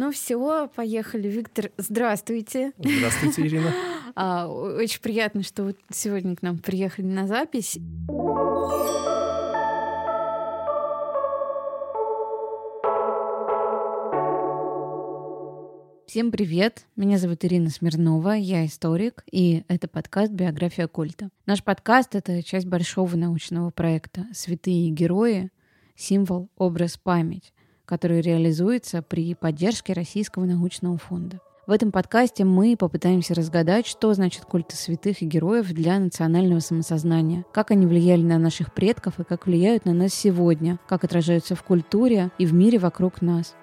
Ну все, поехали. Виктор, здравствуйте. Здравствуйте, Ирина. А, очень приятно, что вы сегодня к нам приехали на запись. Всем привет! Меня зовут Ирина Смирнова, я историк, и это подкаст «Биография культа». Наш подкаст — это часть большого научного проекта «Святые герои. Символ, образ, память», который реализуется при поддержке Российского научного фонда. В этом подкасте мы попытаемся разгадать, что значит культы святых и героев для национального самосознания, как они влияли на наших предков и как влияют на нас сегодня, как отражаются в культуре и в мире вокруг нас.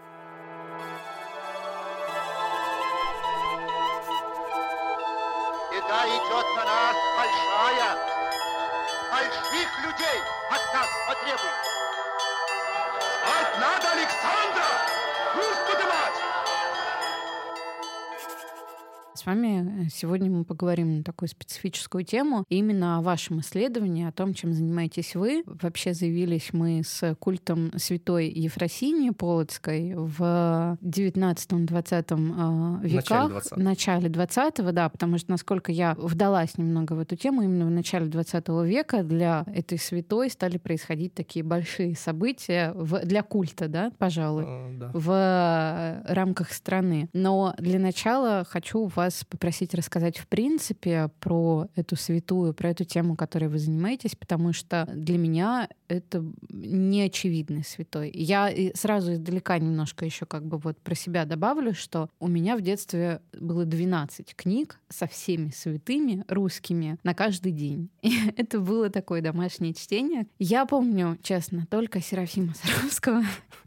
С вами э, сегодня мы поговорим на такую специфическую тему, именно о вашем исследовании, о том, чем занимаетесь вы. Вообще заявились мы с культом святой Ефросинии Полоцкой в 19-20 э, веках. В начале 20-го, да, потому что, насколько я вдалась немного в эту тему, именно в начале 20 века для этой святой стали происходить такие большие события в, для культа, да, пожалуй, uh, да. в э, рамках страны. Но для начала хочу вас вас попросить рассказать в принципе про эту святую, про эту тему, которой вы занимаетесь, потому что для меня это неочевидный святой. Я сразу издалека немножко еще как бы вот про себя добавлю, что у меня в детстве было 12 книг со всеми святыми русскими на каждый день. И это было такое домашнее чтение. Я помню, честно, только Серафима Саровского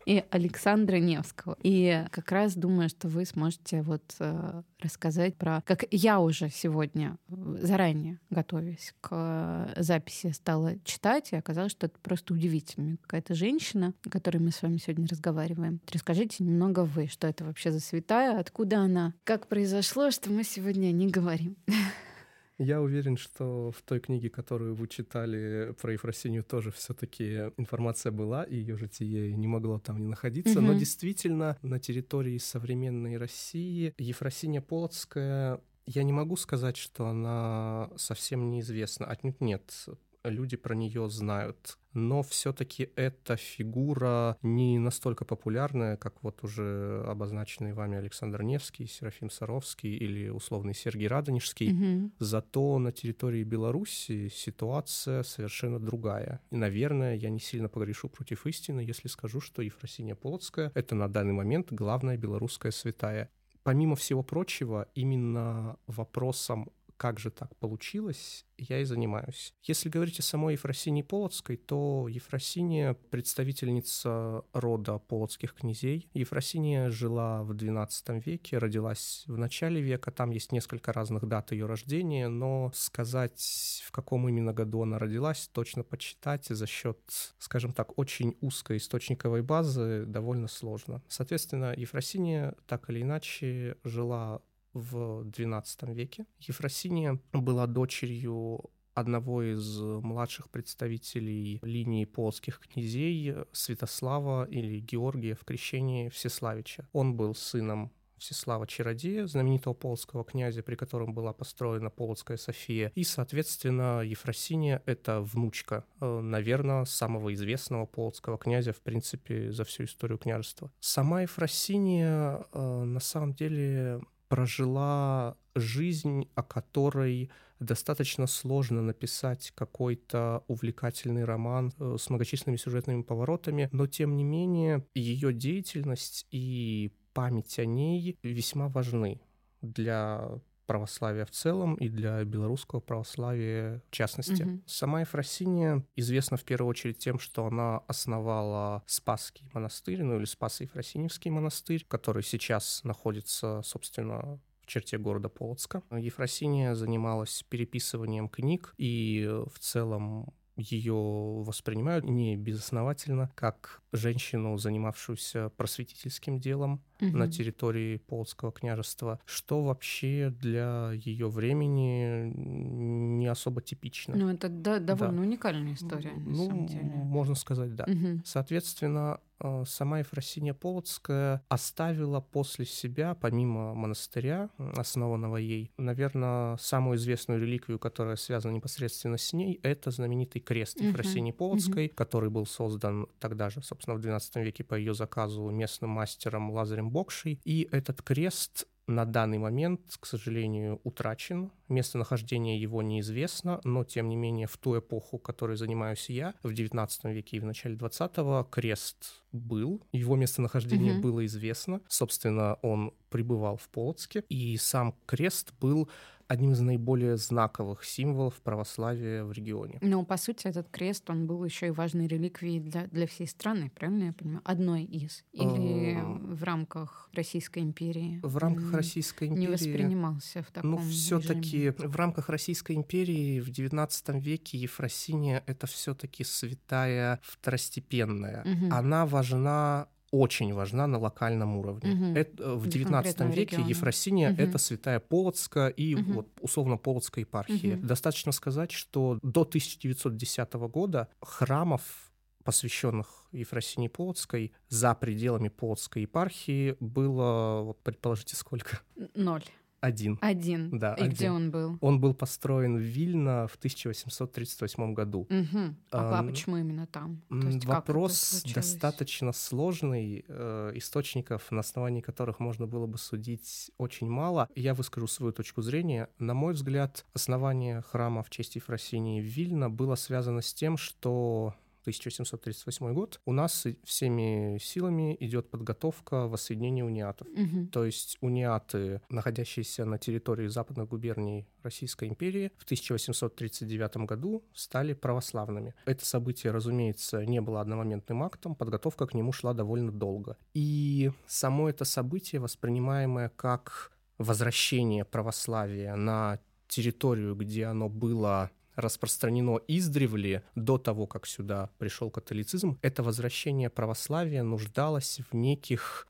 и Александра Невского. И как раз думаю, что вы сможете вот э, рассказать про... Как я уже сегодня, заранее готовясь к записи, стала читать, и оказалось, что это просто удивительная какая-то женщина, о которой мы с вами сегодня разговариваем. Расскажите немного вы, что это вообще за святая, откуда она, как произошло, что мы сегодня не говорим. Я уверен, что в той книге, которую вы читали про Ефросинию, тоже все-таки информация была, и ее житие не могло там не находиться. Mm-hmm. Но действительно, на территории современной России Ефросиния Полоцкая я не могу сказать, что она совсем неизвестна. Отнюдь нет люди про нее знают. Но все-таки эта фигура не настолько популярная, как вот уже обозначенный вами Александр Невский, Серафим Саровский или условный Сергей Радонежский. Угу. Зато на территории Беларуси ситуация совершенно другая. И, наверное, я не сильно погрешу против истины, если скажу, что Ефросиния Полоцкая — это на данный момент главная белорусская святая. Помимо всего прочего, именно вопросом как же так получилось, я и занимаюсь. Если говорить о самой Ефросинии Полоцкой, то Ефросиния — представительница рода полоцких князей. Ефросиния жила в XII веке, родилась в начале века, там есть несколько разных дат ее рождения, но сказать, в каком именно году она родилась, точно почитать за счет, скажем так, очень узкой источниковой базы довольно сложно. Соответственно, Ефросиния так или иначе жила в XII веке. Ефросиния была дочерью одного из младших представителей линии полских князей Святослава или Георгия в крещении Всеславича. Он был сыном Всеслава Чародея, знаменитого полского князя, при котором была построена Полоцкая София. И, соответственно, Ефросиния — это внучка, э, наверное, самого известного полоцкого князя, в принципе, за всю историю княжества. Сама Ефросиния, э, на самом деле, прожила жизнь, о которой достаточно сложно написать какой-то увлекательный роман э, с многочисленными сюжетными поворотами, но тем не менее ее деятельность и память о ней весьма важны для православия в целом и для белорусского православия в частности. Угу. Сама Ефросиния известна в первую очередь тем, что она основала Спасский монастырь, ну или Спасо-Ефросиневский монастырь, который сейчас находится, собственно, в черте города Полоцка. Ефросиния занималась переписыванием книг и в целом ее воспринимают не безосновательно как женщину, занимавшуюся просветительским делом. Угу. на территории Полоцкого княжества, что вообще для ее времени не особо типично. Ну, это да, довольно да. уникальная история, на ну, самом деле. Можно сказать, да. Угу. Соответственно, э, сама Ефросиния Полоцкая оставила после себя, помимо монастыря, основанного ей, наверное, самую известную реликвию, которая связана непосредственно с ней, это знаменитый крест Ефросинии uh-huh. Полоцкой, uh-huh. который был создан тогда же, собственно, в XII веке по ее заказу местным мастером Лазарем Бокшей. И этот крест на данный момент, к сожалению, утрачен. Местонахождение его неизвестно, но, тем не менее, в ту эпоху, которой занимаюсь я, в XIX веке и в начале XX, крест был, его местонахождение угу. было известно. Собственно, он пребывал в Полоцке, и сам крест был одним из наиболее знаковых символов православия в регионе. Но, по сути, этот крест, он был еще и важной реликвией для, для всей страны, правильно я понимаю? Одной из. Или эм, в рамках Российской империи? В рамках Российской империи... Не воспринимался в таком Ну, все таки в рамках Российской империи в XIX веке Ефросиния — это все таки святая второстепенная. Угу. Она важна очень важна на локальном уровне. Угу. Это, в XIX веке региона. Ефросиния угу. это святая Полоцка и угу. вот условно Полоцкая епархия. Угу. Достаточно сказать, что до 1910 года храмов посвященных Ефросинии Полоцкой за пределами Полоцкой епархии было, вот предположите, сколько? Ноль. Один. Один. Да, И один. где он был? Он был построен в Вильно в 1838 году. Угу. А, а почему именно там? То есть вопрос достаточно сложный, э, источников, на основании которых можно было бы судить очень мало. Я выскажу свою точку зрения. На мой взгляд, основание храма в честь Ефросинии в Вильно было связано с тем, что 1738 год, у нас всеми силами идет подготовка воссоединения униатов. Угу. То есть униаты, находящиеся на территории западных губерний Российской империи, в 1839 году стали православными. Это событие, разумеется, не было одномоментным актом, подготовка к нему шла довольно долго. И само это событие, воспринимаемое как возвращение православия на территорию, где оно было распространено издревле до того, как сюда пришел католицизм, это возвращение православия нуждалось в неких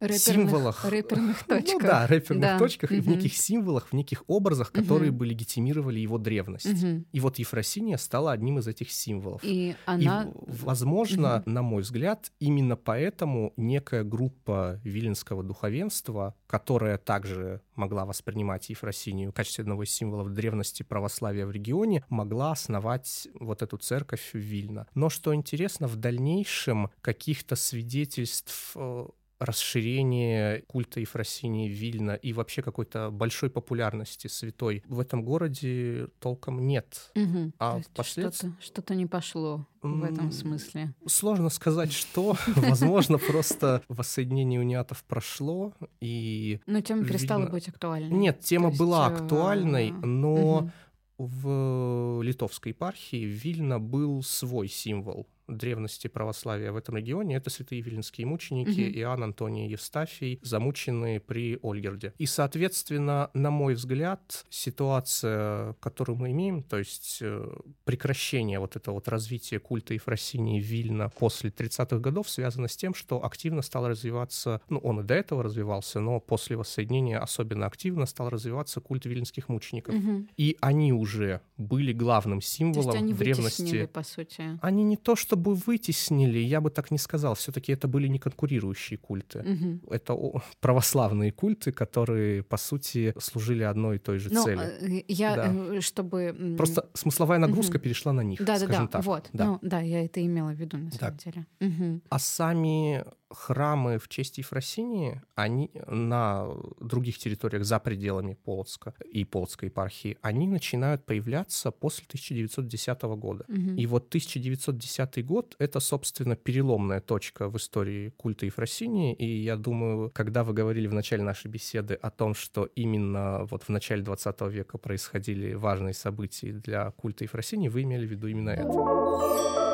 рэперных, символах. Рэперных точках. Ну да, рэперных да. точках, угу. в неких символах, в неких образах, которые угу. бы легитимировали его древность. Угу. И вот Ефросиния стала одним из этих символов. И она... И, возможно, угу. на мой взгляд, именно поэтому некая группа виленского духовенства, которая также могла воспринимать Ефросинию в качестве одного из символов древности православия в регионе, могла основать вот эту церковь в Вильно. Но что интересно, в дальнейшем каких-то свидетельств э, расширение культа Ефросинии Вильна и вообще какой-то большой популярности святой в этом городе толком нет. Угу. А впоследствии... Что-то, что-то не пошло в этом смысле. Сложно сказать, что. Возможно, просто воссоединение униатов прошло, и... Но тема перестала быть актуальной. Нет, тема была э, актуальной, но в литовской епархии Вильна был свой символ древности православия в этом регионе, это святые виленские мученики угу. Иоанн Антоний Евстафий, замученные при Ольгерде. И, соответственно, на мой взгляд, ситуация, которую мы имеем, то есть э, прекращение вот этого вот развития культа Ефросинии Вильна после 30-х годов связано с тем, что активно стал развиваться, ну, он и до этого развивался, но после воссоединения особенно активно стал развиваться культ виленских мучеников. Угу. И они уже были главным символом то есть они древности. по сути. Они не то, что бы вытеснили, я бы так не сказал. Все-таки это были не конкурирующие культы. Угу. Это православные культы, которые, по сути, служили одной и той же Но, цели. Э, я, да. Э, чтобы... Просто смысловая нагрузка угу. перешла на них, да, скажем да, так. Вот. Да. Ну, да, я это имела в виду, на самом да. деле. Угу. А сами храмы в честь Ефросинии, они на других территориях за пределами Полоцка и Полоцкой епархии, они начинают появляться после 1910 года. Угу. И вот 1910 год — это, собственно, переломная точка в истории культа Ефросинии, и я думаю, когда вы говорили в начале нашей беседы о том, что именно вот в начале 20 века происходили важные события для культа Ефросинии, вы имели в виду именно это.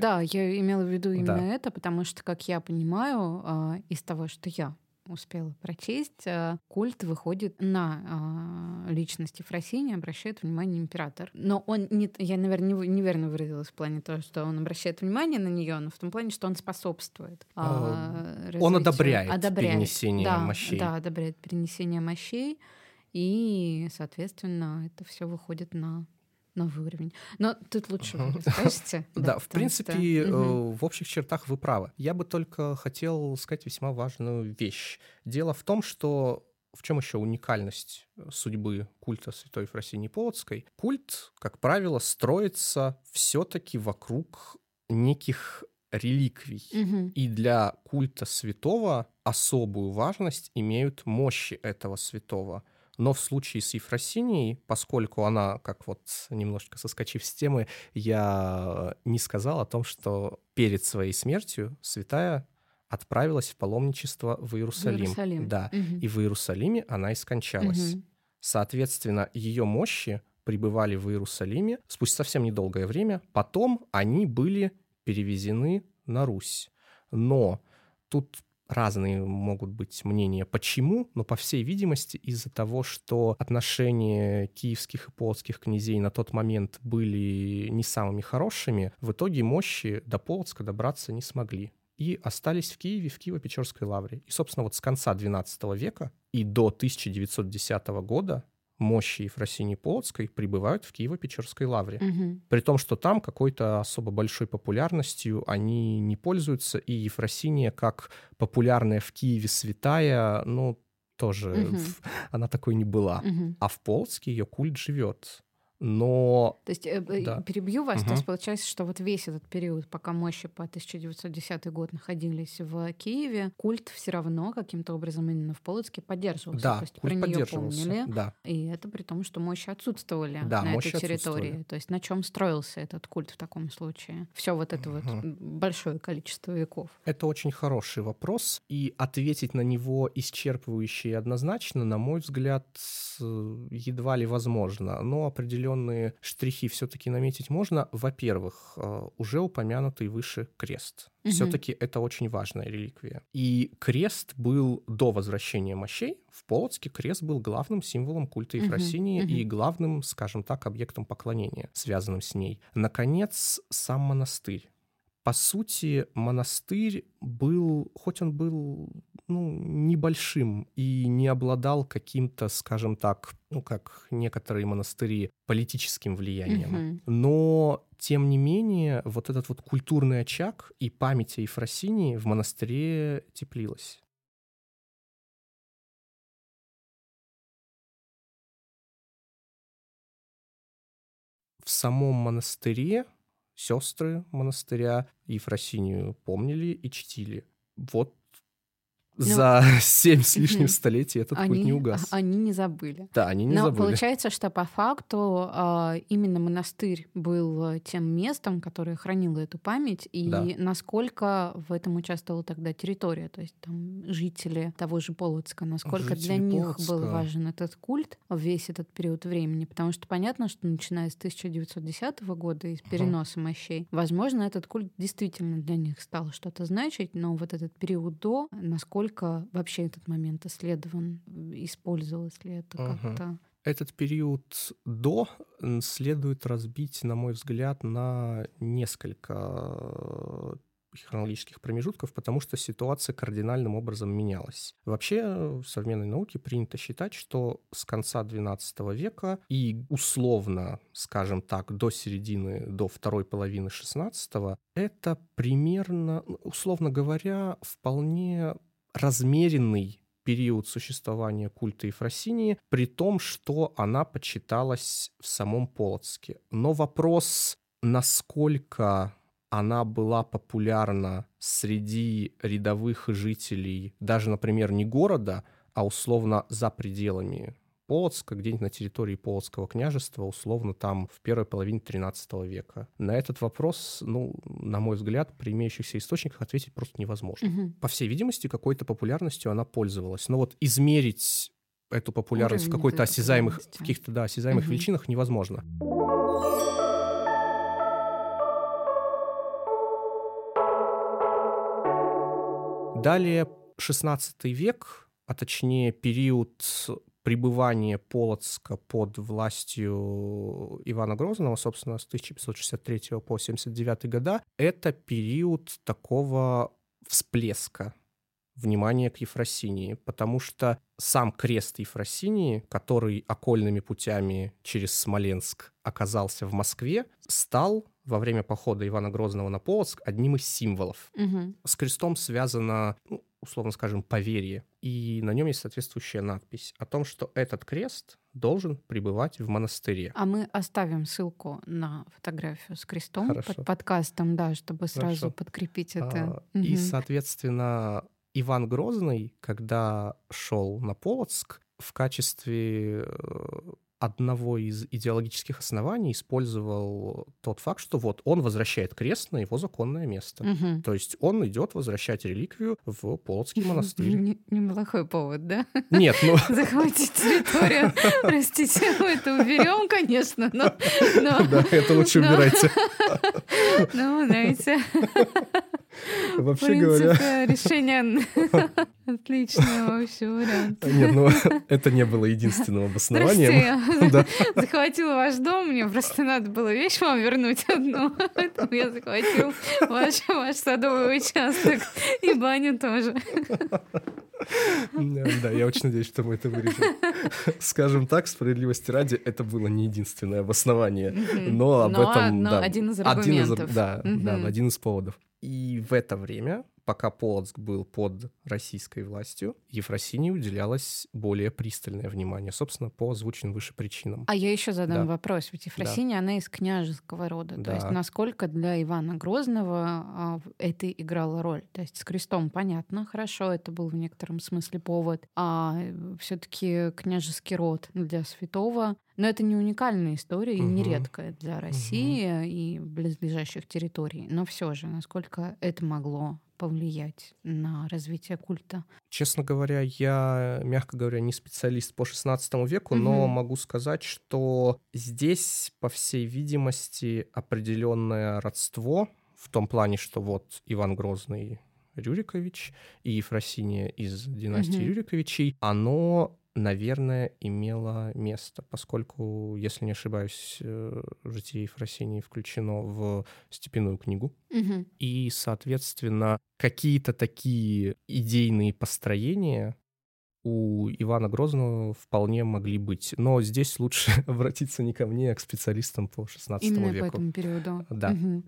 Да, я имела в виду именно да. это, потому что, как я понимаю, а, из того, что я успела прочесть, э, культ выходит на э, личность Ефросинии, обращает внимание император. Но он, не, я, наверное, неверно выразилась в плане того, что он обращает внимание на нее, но в том плане, что он способствует. Э, он одобряет, одобряет перенесение да, мощей. Да, одобряет перенесение мощей. И, соответственно, это все выходит на новый уровень. Но тут лучше вы расскажете. Да, в принципе, э, в общих чертах вы правы. Я бы только хотел сказать весьма важную вещь. Дело в том, что в чем еще уникальность судьбы культа Святой Фросинии Полоцкой? Культ, как правило, строится все-таки вокруг неких реликвий. Угу. И для культа святого особую важность имеют мощи этого святого. Но в случае с Ефросинией, поскольку она, как вот немножечко соскочив с темы, я не сказал о том, что перед своей смертью святая отправилась в паломничество в Иерусалим. В Иерусалим. Да. Угу. И в Иерусалиме она и скончалась. Угу. Соответственно, ее мощи пребывали в Иерусалиме спустя совсем недолгое время. Потом они были перевезены на Русь. Но тут разные могут быть мнения, почему, но, по всей видимости, из-за того, что отношения киевских и полоцких князей на тот момент были не самыми хорошими, в итоге мощи до Полоцка добраться не смогли и остались в Киеве, в Киево-Печорской лавре. И, собственно, вот с конца XII века и до 1910 года мощи Ефросинии Полоцкой прибывают в Киево-Печерской лавре. Угу. При том, что там какой-то особо большой популярностью они не пользуются, и Ефросиния, как популярная в Киеве святая, ну, тоже угу. она такой не была. Угу. А в Полоцке ее культ живет но... То есть, э, да. перебью вас, угу. то есть получается, что вот весь этот период, пока мощи по 1910 год находились в Киеве, культ все равно каким-то образом именно в Полоцке поддерживался. Да, то есть культ про нее помнили. Да. И это при том, что мощи отсутствовали да, на мощи этой территории. То есть на чем строился этот культ в таком случае? Все вот это угу. вот большое количество веков. Это очень хороший вопрос, и ответить на него исчерпывающе и однозначно, на мой взгляд, едва ли возможно. Но определенно определенные штрихи все-таки наметить можно. Во-первых, э, уже упомянутый выше крест. Угу. Все-таки это очень важная реликвия. И крест был до возвращения мощей. В Полоцке крест был главным символом культа Ефросинии угу. и главным, скажем так, объектом поклонения, связанным с ней. Наконец, сам монастырь по сути, монастырь был, хоть он был ну, небольшим и не обладал каким-то, скажем так, ну, как некоторые монастыри, политическим влиянием, mm-hmm. но, тем не менее, вот этот вот культурный очаг и память о Ефросинии в монастыре теплилась. В самом монастыре сестры монастыря Ефросинию помнили и чтили. Вот ну, за семь с лишним столетий этот они, культ не угас. Они не забыли. Да, они не Но забыли. получается, что по факту а, именно монастырь был тем местом, которое хранило эту память, и да. насколько в этом участвовала тогда территория, то есть там жители того же Полоцка, насколько жители для них Полоцка. был важен этот культ весь этот период времени, потому что понятно, что начиная с 1910 года и с переноса угу. мощей, возможно, этот культ действительно для них стал что-то значить, но вот этот период до, насколько насколько вообще этот момент исследован, использовалось ли это угу. как-то? Этот период до следует разбить, на мой взгляд, на несколько хронологических промежутков, потому что ситуация кардинальным образом менялась. Вообще в современной науке принято считать, что с конца XII века и условно, скажем так, до середины, до второй половины XVI, это примерно, условно говоря, вполне размеренный период существования культа Ефросинии, при том, что она почиталась в самом Полоцке. Но вопрос, насколько она была популярна среди рядовых жителей, даже, например, не города, а условно за пределами Полоцка, где-нибудь на территории Полоцкого княжества, условно там в первой половине 13 века. На этот вопрос, ну, на мой взгляд, при имеющихся источниках ответить просто невозможно. Угу. По всей видимости, какой-то популярностью она пользовалась. Но вот измерить эту популярность Уровень в какой-то осязаемых, в каких-то, да, осязаемых угу. величинах невозможно. Далее XVI век, а точнее период пребывания Полоцка под властью Ивана Грозного, собственно, с 1563 по 79 года, это период такого всплеска внимания к Ефросинии, потому что сам крест Ефросинии, который окольными путями через Смоленск оказался в Москве, стал во время похода Ивана Грозного на Полоцк одним из символов. Угу. С крестом связано, ну, условно скажем, поверье, и на нем есть соответствующая надпись о том, что этот крест должен пребывать в монастыре. А мы оставим ссылку на фотографию с крестом Хорошо. под подкастом, да, чтобы сразу Хорошо. подкрепить это. А, И, Мгм. соответственно, Иван Грозный, когда шел на Полоцк, в качестве э, одного из идеологических оснований использовал тот факт, что вот он возвращает крест на его законное место. Мгм. То есть он идет возвращать реликвию в Полоцкий монастырь. Не- Неплохой повод, да? Нет, ну Захватить территорию. Простите, мы это уберем, конечно, но... да, это лучше убирайте. Ну, знаете, Вообще говоря, решение отличное вообще вариант. нет, ну это не было единственным обоснованием. Да. захватила ваш дом, мне просто надо было вещь вам вернуть одну, поэтому я захватил ваш, ваш садовый участок и баню тоже. Да, я очень надеюсь, что мы это вырежем. Скажем так, справедливости ради, это было не единственное обоснование, но об этом, один из ар- аргументов. Да, один из поводов. И в это время, пока Полоцк был под российской властью, Ефросинии уделялось более пристальное внимание, собственно, по озвученным выше причинам. А я еще задам Да. вопрос. Ведь Ефросиния, она из княжеского рода. То есть Да. насколько для Ивана Грозного а, это играло роль? То есть с крестом понятно, хорошо, это был в некотором смысле повод. А все-таки княжеский род для святого но это не уникальная история и не Мгм. редкая для России и близлежащих территорий. Но все же, насколько это могло повлиять на развитие культа? Честно говоря, я, мягко говоря, не специалист по 16 веку, но Мгм. могу сказать, что здесь, по всей видимости, определенное родство в том плане, что вот Иван Грозный Рюрикович и Ефросиния из династии Мгм. Рюриковичей, оно наверное, имело место, поскольку, если не ошибаюсь, э, житие Ефросинии включено в степенную книгу. Мгм. И, соответственно, какие-то такие идейные построения у Ивана Грозного вполне могли быть. Но здесь лучше обратиться не ко мне, а к специалистам по 16 Именно веку. по этому периоду. Да. Мгм.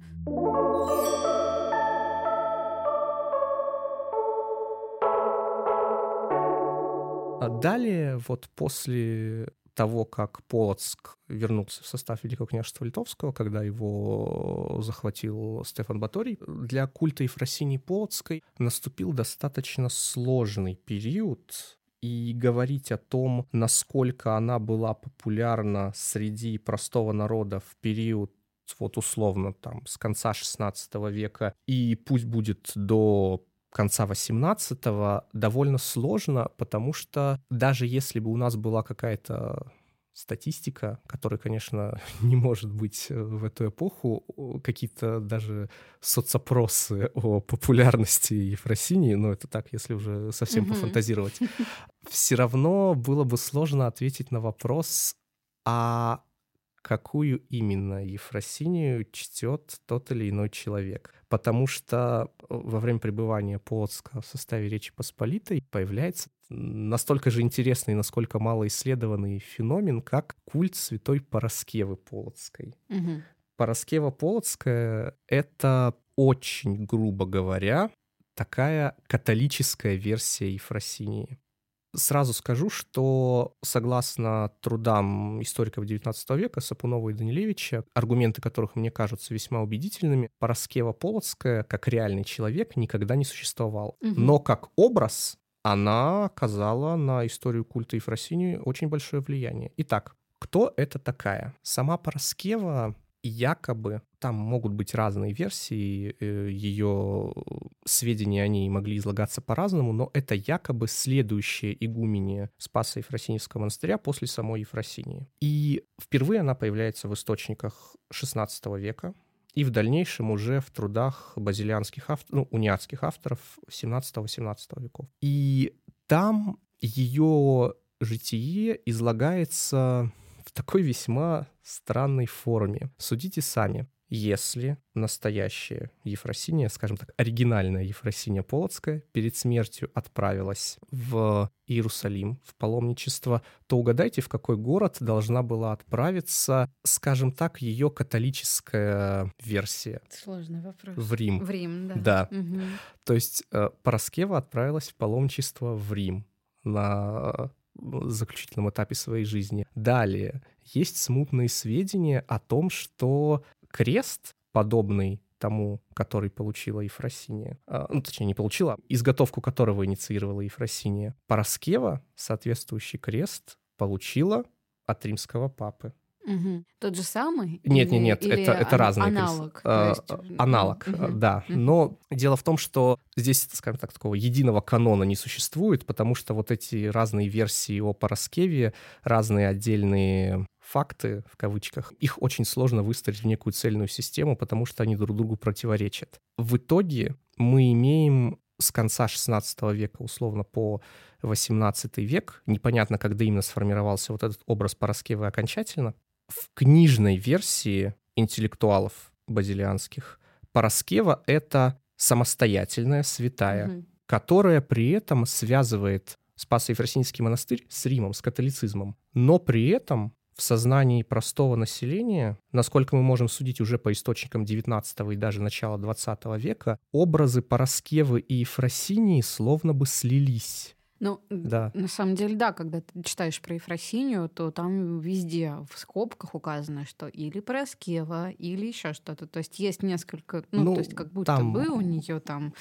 Далее, вот после того, как Полоцк вернулся в состав Великого княжества Литовского, когда его захватил Стефан Баторий, для культа Ефросинии Полоцкой наступил достаточно сложный период, и говорить о том, насколько она была популярна среди простого народа в период вот условно там с конца 16 века и пусть будет до конца 18-го довольно сложно, потому что даже если бы у нас была какая-то статистика, которая, конечно, не может быть э, в эту эпоху, какие-то даже соцопросы о популярности Ефросинии, но это так, если уже совсем Мгм. пофантазировать, все равно было бы сложно ответить на вопрос, а какую именно Ефросинию чтет тот или иной человек. Потому что э, во время пребывания Полоцка в составе Речи Посполитой появляется настолько же интересный, насколько мало исследованный феномен, как культ святой Пороскевы Полоцкой. Мгм. Пороскева Полоцкая — это очень, грубо говоря, такая католическая версия Ефросинии. Сразу скажу, что согласно трудам историков XIX века Сапунова и Данилевича, аргументы которых мне кажутся весьма убедительными, Пороскева Полоцкая как реальный человек никогда не существовал. Мгм. Но как образ она оказала на историю культа Ефросинии очень большое влияние. Итак, кто это такая? Сама Пороскева якобы, там могут быть разные версии, ее сведения о ней могли излагаться по-разному, но это якобы следующее игумение Спаса Ефросиньевского монастыря после самой Ефросинии. И впервые она появляется в источниках XVI века, и в дальнейшем уже в трудах базилианских авторов, ну, униатских авторов 17-18 веков. И там ее житие излагается в такой весьма странной форме. Судите сами если настоящая Ефросиния, скажем так, оригинальная Ефросиния Полоцкая перед смертью отправилась в Иерусалим, в паломничество, то угадайте, в какой город должна была отправиться, скажем так, ее католическая версия. Сложный вопрос. В Рим. В Рим, да. Да. Угу. То есть э, Пороскева отправилась в паломничество в Рим на заключительном этапе своей жизни. Далее, есть смутные сведения о том, что крест, подобный тому, который получила Ефросиния, а, ну, точнее, не получила, изготовку которого инициировала Ефросиния, Пороскева, соответствующий крест, получила от римского папы. Угу. Тот же самый? Нет, или, нет, нет, это, это разный аналог. Крест. А, есть... Аналог, угу. да. Угу. Но дело в том, что здесь, скажем так, такого единого канона не существует, потому что вот эти разные версии о Пороскеве, разные отдельные факты, в кавычках, их очень сложно выстроить в некую цельную систему, потому что они друг другу противоречат. В итоге мы имеем с конца XVI века, условно, по XVIII век, непонятно, когда именно сформировался вот этот образ Пороскевы окончательно, в книжной версии интеллектуалов базилианских Пороскева — это самостоятельная святая, угу. которая при этом связывает Спасо-Ефросинский монастырь с Римом, с католицизмом, но при этом в сознании простого населения, насколько мы можем судить уже по источникам XIX и даже начала XX века, образы Пороскевы и Ефросинии словно бы слились. Ну, да. на самом деле, да, когда ты читаешь про Ефросинию, то там везде в скобках указано, что или Пороскева, или еще что-то. То есть есть несколько, ну, ну то есть как будто там... бы у нее там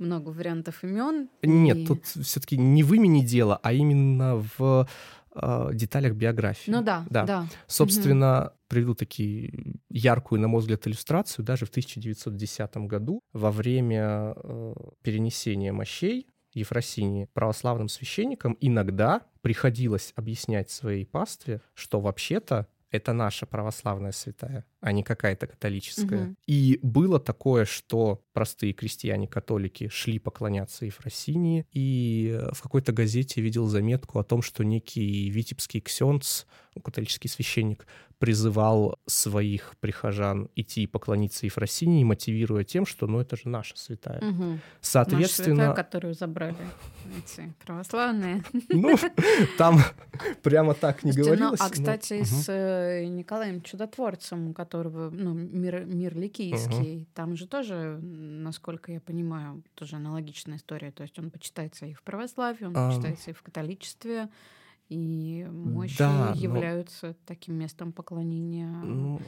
много вариантов имен. Нет, и... тут все-таки не в имени дело, а именно в э, деталях биографии. Ну да, да. да. Собственно, угу. приведу такие яркую, на мой взгляд, иллюстрацию. Даже в 1910 году во время э, перенесения мощей Ефросинии православным священникам иногда приходилось объяснять своей пастве, что вообще-то это наша православная святая, а не какая-то католическая. Угу. И было такое, что простые крестьяне-католики шли поклоняться Ефросинии, и в какой-то газете видел заметку о том, что некий витебский ксенц, католический священник, призывал своих прихожан идти поклониться Ефросинии, мотивируя тем, что ну это же наша святая. Угу. Соответственно... Наша святая, которую забрали эти православные. Ну, там прямо так не ну, говорилось. А, кстати, с э, Николаем Чудотворцем, у которого ну, мир, мир Ликийский, там же тоже, насколько я понимаю, тоже аналогичная история. То есть он почитается и в православии, он почитается и в католичестве и мощи да, являются но... таким местом поклонения ну,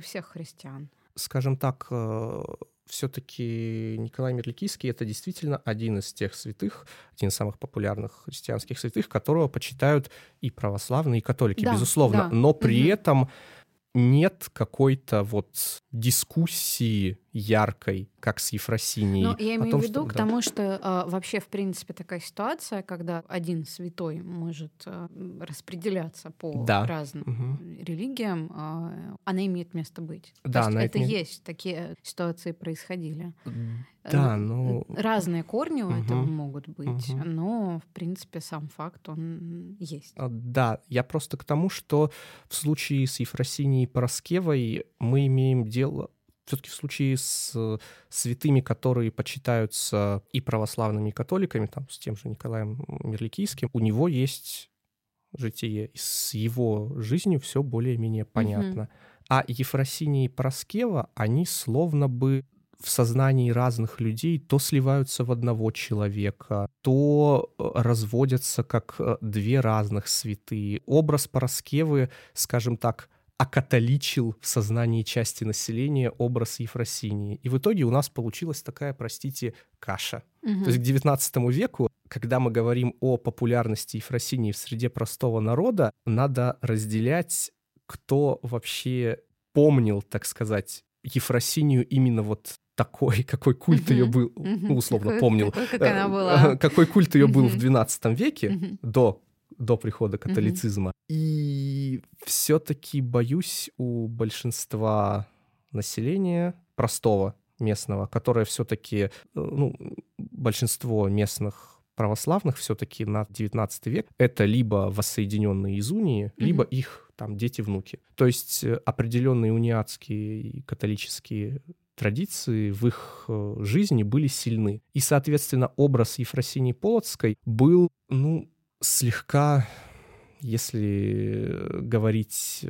всех христиан. Скажем так, э, все-таки Николай Мерликийский это действительно один из тех святых, один из самых популярных христианских святых, которого почитают и православные, и католики, да, безусловно. Да. Но при угу. этом нет какой-то вот дискуссии яркой, как с Ефросинией. Ну, я имею том, в виду что, к да. тому, что а, вообще, в принципе, такая ситуация, когда один святой может а, распределяться по да. разным угу. религиям, а, она имеет место быть. Да, То есть это имеет... есть, такие ситуации происходили. Да, ну... Разные корни у угу. этого могут быть, угу. но, в принципе, сам факт, он есть. Да, я просто к тому, что в случае с Ефросинией Пороскевой мы имеем дело все-таки в случае с святыми, которые почитаются и православными, и католиками, там, с тем же Николаем Мерликийским, у него есть житие, и с его жизнью все более-менее понятно. Угу. А Ефросиния и Пороскева, они словно бы в сознании разных людей то сливаются в одного человека, то э, разводятся как э, две разных святые. Образ Пороскевы, скажем так, окатоличил в сознании части населения образ Ефросинии. И в итоге у нас получилась такая, простите, каша. Угу. То есть к XIX веку, когда мы говорим о популярности Ефросинии в среде простого народа, надо разделять, кто вообще помнил, так сказать, Ефросинию именно вот такой, какой культ ее был, ну, условно помнил, была. какой культ ее был в XII веке до до прихода католицизма. Mm-hmm. И все-таки боюсь у большинства населения простого местного, которое все-таки, ну, большинство местных православных все-таки на 19 век это либо воссоединенные из унии, mm-hmm. либо их там дети-внуки. То есть э, определенные униатские и католические традиции в их э, жизни были сильны. И, соответственно, образ Ефросинии Полоцкой был, ну, слегка, если говорить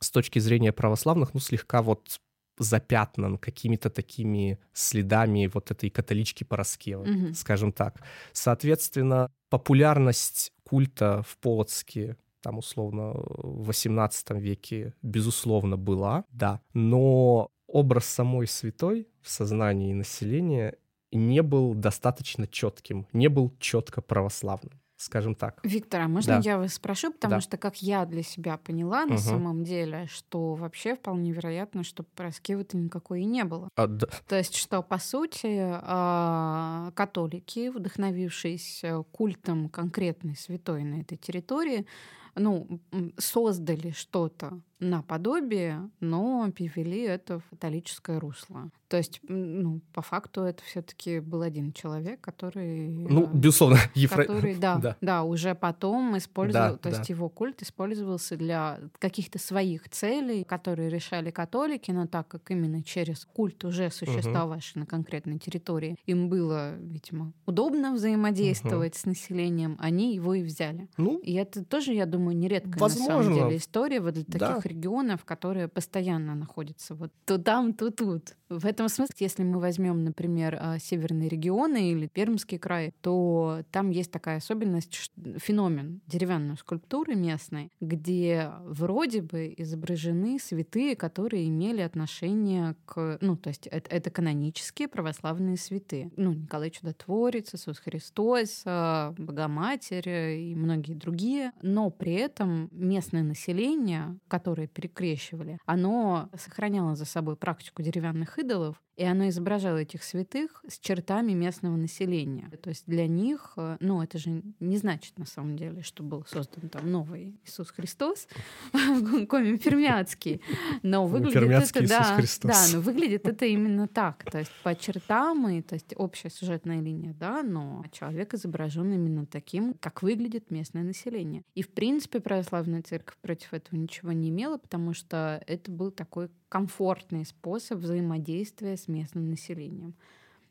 с точки зрения православных, ну, слегка вот запятнан какими-то такими следами вот этой католички Пороскевы, mm-hmm. скажем так. Соответственно, популярность культа в Полоцке там, условно, в XVIII веке, безусловно, была, да, но образ самой святой в сознании населения не был достаточно четким, не был четко православным скажем так. Виктор, а можно да. я вас спрошу, потому да. что как я для себя поняла на угу. самом деле, что вообще вполне вероятно, что Параскевы-то никакой и не было. А, да. То есть, что по сути а, католики, вдохновившись культом конкретной святой на этой территории, ну, создали что-то наподобие, но перевели это в католическое русло. То есть, ну, по факту это все-таки был один человек, который... Ну, безусловно, Ефра... Который, да, да. да, уже потом использовал, да, то да. есть его культ использовался для каких-то своих целей, которые решали католики, но так как именно через культ уже существовавший угу. на конкретной территории, им было, видимо, удобно взаимодействовать угу. с населением, они его и взяли. Ну, и это тоже, я думаю, нередкая возможно. на самом деле история вот для таких да. регионов, которые постоянно находятся вот то там, то тут. В этом смысле, если мы возьмем, например, а, северные регионы или Пермский край, то там есть такая особенность, феномен деревянной скульптуры местной, где вроде бы изображены святые, которые имели отношение к... Ну, то есть это, это канонические православные святые. Ну, Николай Чудотворец, Иисус Христос, а, Богоматерь и многие другие. Но при этом местное население, которое перекрещивали, оно сохраняло за собой практику деревянных идолов, и оно изображало этих святых с чертами местного населения. То есть для них, э, ну, это же не значит на самом деле, что был создан там новый Иисус Христос, комин пермяцкий. Но выглядит это, да, да, но выглядит это именно так. То есть по чертам, и, то есть общая сюжетная линия, да, но человек изображен именно таким, как выглядит местное население. И в принципе православная церковь против этого ничего не имела, потому что это был такой комфортный способ взаимодействия с местным населением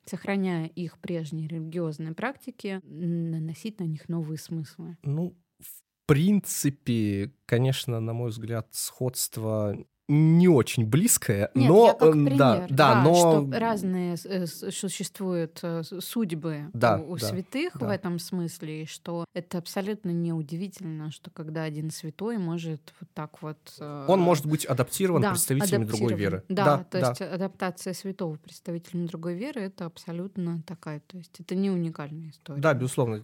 сохраняя их прежние религиозные практики, наносить на них новые смыслы. Ну, в принципе, конечно, на мой взгляд, сходство не очень близкое, Нет, но я как пример, да, да, да, но что разные э, существуют э, судьбы да, у, у да, святых да. в этом смысле, и что это абсолютно неудивительно, что когда один святой может вот так вот э, он может быть адаптирован да, представителями другой веры. Да, да то да. есть адаптация святого представителями другой веры это абсолютно такая, то есть это не уникальная история. Да, безусловно.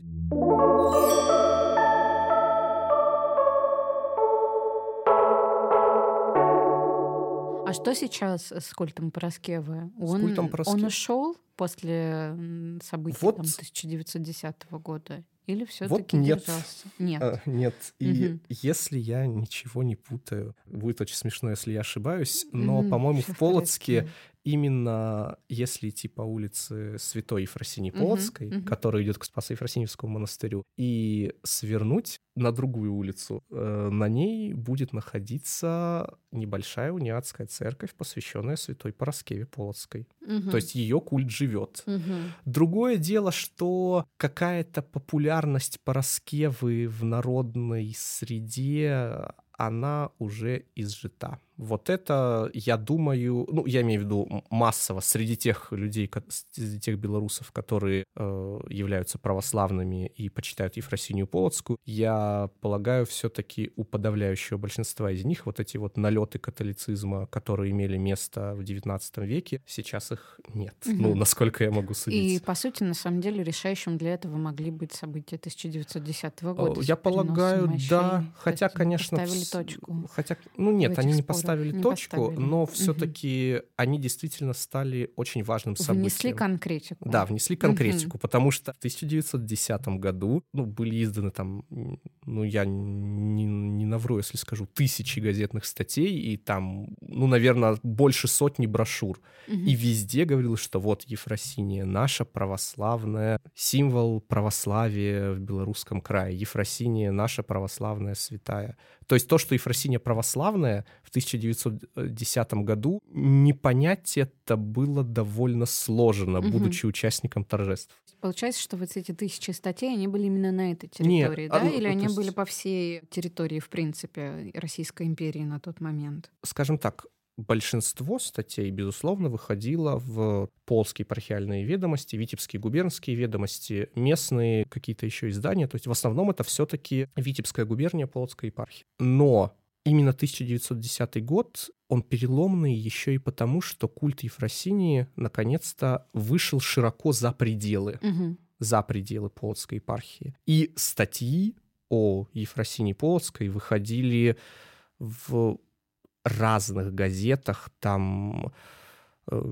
А что сейчас с культом Пороскевы? Он, культом Пороскевы? он ушел после событий вот. там, 1910 года? Или все-таки вот нет. держался? Нет. А, нет. И угу. если я ничего не путаю, будет очень смешно, если я ошибаюсь, но, mm, по-моему, в Полоцке именно если идти по улице Святой Ефросинии Полоцкой, uh-huh, uh-huh. которая идет к Спасо-Ефросиньевскому монастырю, и свернуть на другую улицу, э, на ней будет находиться небольшая униатская церковь, посвященная Святой Пороскеве Полоцкой. Uh-huh. То есть ее культ живет. Uh-huh. Другое дело, что какая-то популярность Пороскевы в народной среде она уже изжита. Вот это, я думаю, ну, я имею в виду массово среди тех людей, среди тех белорусов, которые э, являются православными и почитают Ефросинию Полоцкую, я полагаю, все-таки у подавляющего большинства из них вот эти вот налеты католицизма, которые имели место в XIX веке, сейчас их нет. Угу. Ну, насколько я могу судить. И, по сути, на самом деле, решающим для этого могли быть события 1910 года. Я полагаю, да. Хотя, конечно... Поставили точку. Хотя, ну нет, они не поставили поставили не точку, поставили. но все-таки они действительно стали очень важным событием. Внесли конкретику. Да, внесли конкретику, потому что в 1910 году ну, были изданы там, ну, я не, не навру, если скажу, тысячи газетных статей, и там, ну, наверное, больше сотни брошюр. Мгм. И везде говорилось, что вот Ефросиния наша православная, символ православия в Белорусском крае. Ефросиния наша православная святая. То есть то, что Ефросиния православная в 1910 году, не понять это было довольно сложно, Мгм. будучи участником торжеств. Получается, что вот эти тысячи статей, они были именно на этой территории, а, да? ну, Или то они есть- были по всей территории, в принципе, Российской империи на тот момент? Скажем так, большинство статей, безусловно, выходило в Полские епархиальные ведомости, Витебские губернские ведомости, местные какие-то еще издания. То есть в основном это все-таки Витебская губерния, Полоцкая епархия. Но именно 1910 год, он переломный еще и потому, что культ Ефросинии наконец-то вышел широко за пределы Мгм. за пределы Полоцкой епархии. И статьи о Ефросинии Полоцкой выходили в разных газетах, там э,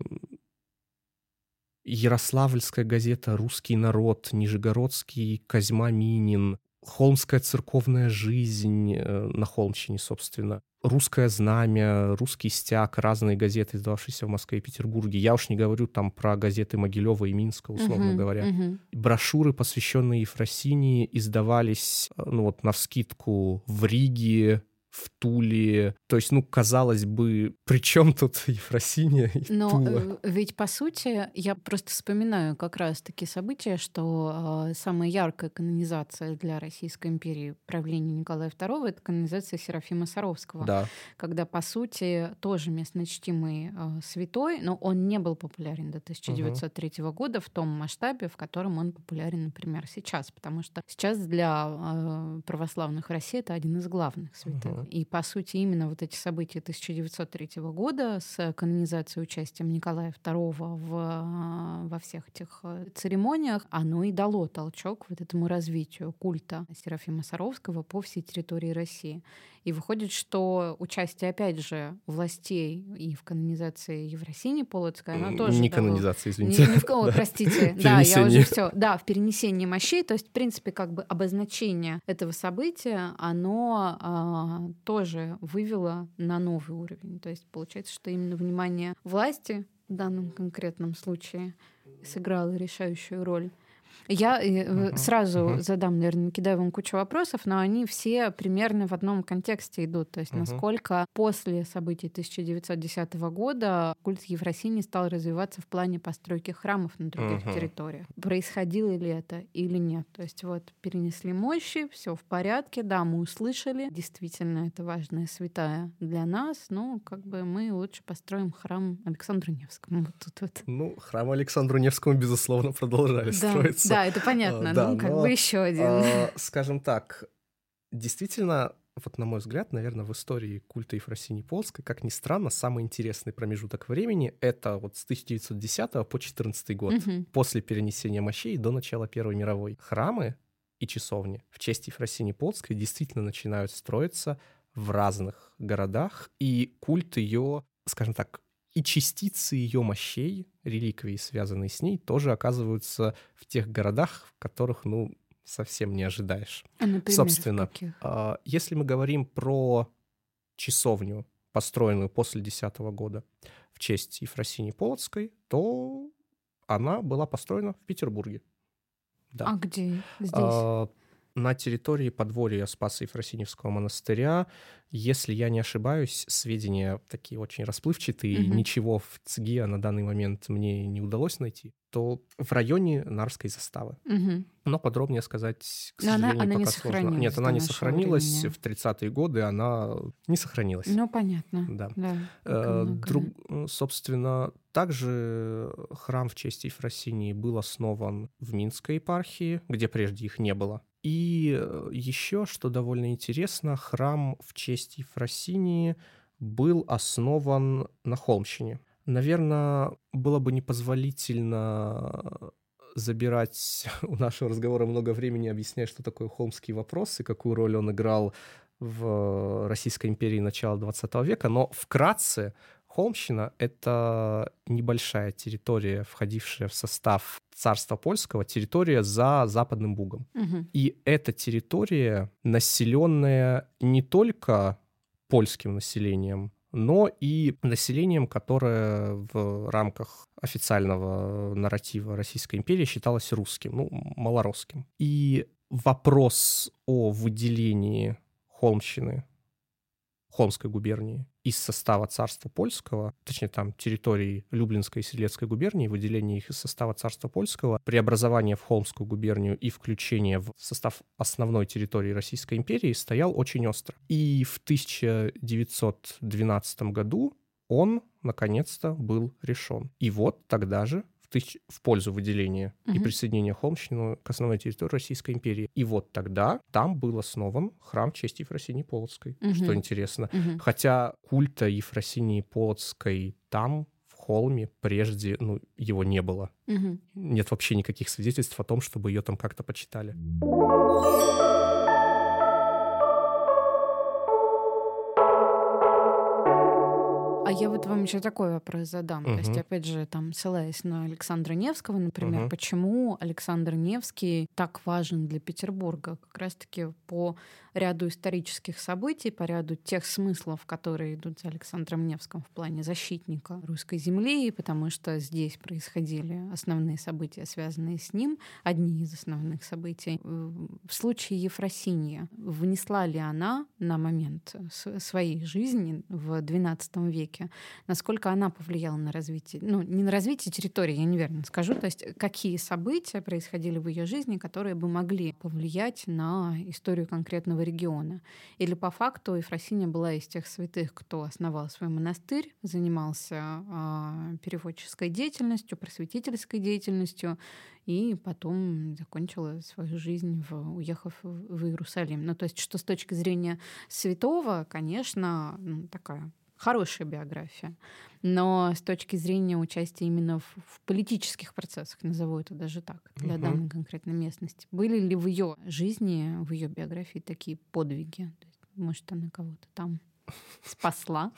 Ярославльская газета «Русский народ», Нижегородский «Козьма Минин», Холмская церковная жизнь э, на Холмщине, собственно, «Русское знамя», «Русский стяг», разные газеты, издававшиеся в Москве и Петербурге. Я уж не говорю там про газеты Могилева и Минска, условно Мгм, говоря мгм. брошюры, посвященные Ефросинии, издавались, э, ну вот, навскидку в Риге, в Туле. То есть, ну, казалось бы, при чем тут Ефросиния и Но Тула? э, ведь, по сути, я просто вспоминаю как раз такие события, что э, самая яркая канонизация для Российской империи правления Николая II — это канонизация Серафима Саровского. Да, когда, по сути, тоже местно чтимый э, святой, но он не был популярен до 1903 года в том масштабе, в котором он популярен, например, сейчас. Потому что сейчас для э, православных России это один из главных святых. Мгм. И, по сути, именно вот эти события 1903 года с канонизацией участием Николая II в, э, во всех этих э, церемониях, оно и дало толчок вот этому развитию культа Серафима Саровского по всей территории России. И выходит, что участие, опять же, властей и в канонизации Евросинии Полоцкой, оно тоже не дало- канонизация, не, извините. не в ко- о, Да. простите, да, я уже все, да, в перенесении мощей, то есть, в принципе, как бы обозначение этого события, оно а, тоже вывело на новый уровень. То есть, получается, что именно внимание власти в данном конкретном случае сыграло решающую роль. Я Мгм, сразу мгм. задам, наверное, кидаю вам кучу вопросов, но они все примерно в одном контексте идут. То есть Мгм. насколько после событий 1910 года культ Ефросинии стал развиваться в плане постройки храмов на других Мгм. территориях. Происходило ли это или нет? То есть вот перенесли мощи, все в порядке, да, мы услышали, действительно это важная святая для нас, но как бы мы лучше построим храм Александру Невскому. Вот тут вот. Ну, храм Александру Невскому, безусловно, продолжали Да, строиться. да, это понятно. А, да, ну, как но, бы еще один. А, Скажем так, действительно, вот на мой взгляд, наверное, в истории культа Ефросинии Полской, как ни странно, самый интересный промежуток времени — это вот с 1910 по 14 год, Мгм. после перенесения мощей до начала Первой мировой. Храмы и часовни в честь Ефросинии Полской действительно начинают строиться в разных городах, и культ ее, скажем так, и частицы ее мощей, реликвии, связанные с ней, тоже оказываются в тех городах, в которых, ну, совсем не ожидаешь. А, например, собственно? А, Если мы говорим про часовню, построенную после 10 года в честь Ефросинии Полоцкой, то она была построена в Петербурге. Да. А где? Здесь? А, на территории подворья Спаса Ефросиньевского монастыря, если я не ошибаюсь, сведения такие очень расплывчатые, Мгм. ничего в ЦГИА на данный момент мне не удалось найти, то в районе Нарской заставы. Мгм. Но подробнее сказать, к Но она- сожалению, она не пока сложно. сохранилась Нет, она не сохранилась. времени. В 30-е годы она не сохранилась. Ну, понятно. Да. Да. Э, друг- собственно, также храм в честь Ефросинии был основан в Минской епархии, где прежде их не было. И э, еще, что довольно интересно, храм в честь Ефросинии был основан на Холмщине. Наверное, было бы непозволительно забирать у нашего разговора много времени, объясняя, что такое холмский вопрос и какую роль он играл в Российской империи начала 20 века, но вкратце Холмщина — это небольшая территория, входившая в состав царства польского, территория за Западным Бугом. Угу. И эта территория, населенная не только польским населением, но и населением, которое в рамках официального нарратива Российской империи считалось русским, ну, малоросским. И вопрос о выделении Холмщины Холмской губернии из состава царства польского, точнее там территории Люблинской и Селецкой губернии, выделение их из состава царства польского, преобразование в Холмскую губернию и включение в состав основной территории Российской империи стоял очень остро. И в 1912 году он наконец-то был решен. И вот тогда же в, тысяч... в пользу выделения угу. и присоединения Холмщины к основной территории Российской империи. И вот тогда там был основан храм чести Ефросинии Полоцкой, угу. что интересно. Угу. Хотя культа Ефросинии Полоцкой там в Холме прежде, ну, его не было. Угу. Нет вообще никаких свидетельств о том, чтобы ее там как-то почитали. Я вот вам еще такой вопрос задам. Угу. То есть, опять же, там, ссылаясь на Александра Невского, например, угу. почему Александр Невский так важен для Петербурга? Как раз-таки по ряду исторических событий, по ряду тех смыслов, которые идут за Александром Невским в плане защитника русской земли, потому что здесь происходили основные события, связанные с ним, одни из основных событий. В случае Ефросинья, внесла ли она на момент своей жизни в XII веке, насколько она повлияла на развитие, ну, не на развитие территории, я неверно скажу, то есть какие события происходили в ее жизни, которые бы могли повлиять на историю конкретного региона. Или по факту Ефросиния была из тех святых, кто основал свой монастырь, занимался э, переводческой деятельностью, просветительской деятельностью, и потом закончила свою жизнь, в, уехав в Иерусалим. Ну, то есть, что с точки зрения святого, конечно, ну, такая хорошая биография. Но с точки зрения участия именно в, в политических процессах, назову это даже так, для угу. данной конкретной местности, были ли в ее жизни, в ее биографии такие подвиги? Может, она кого-то там спасла?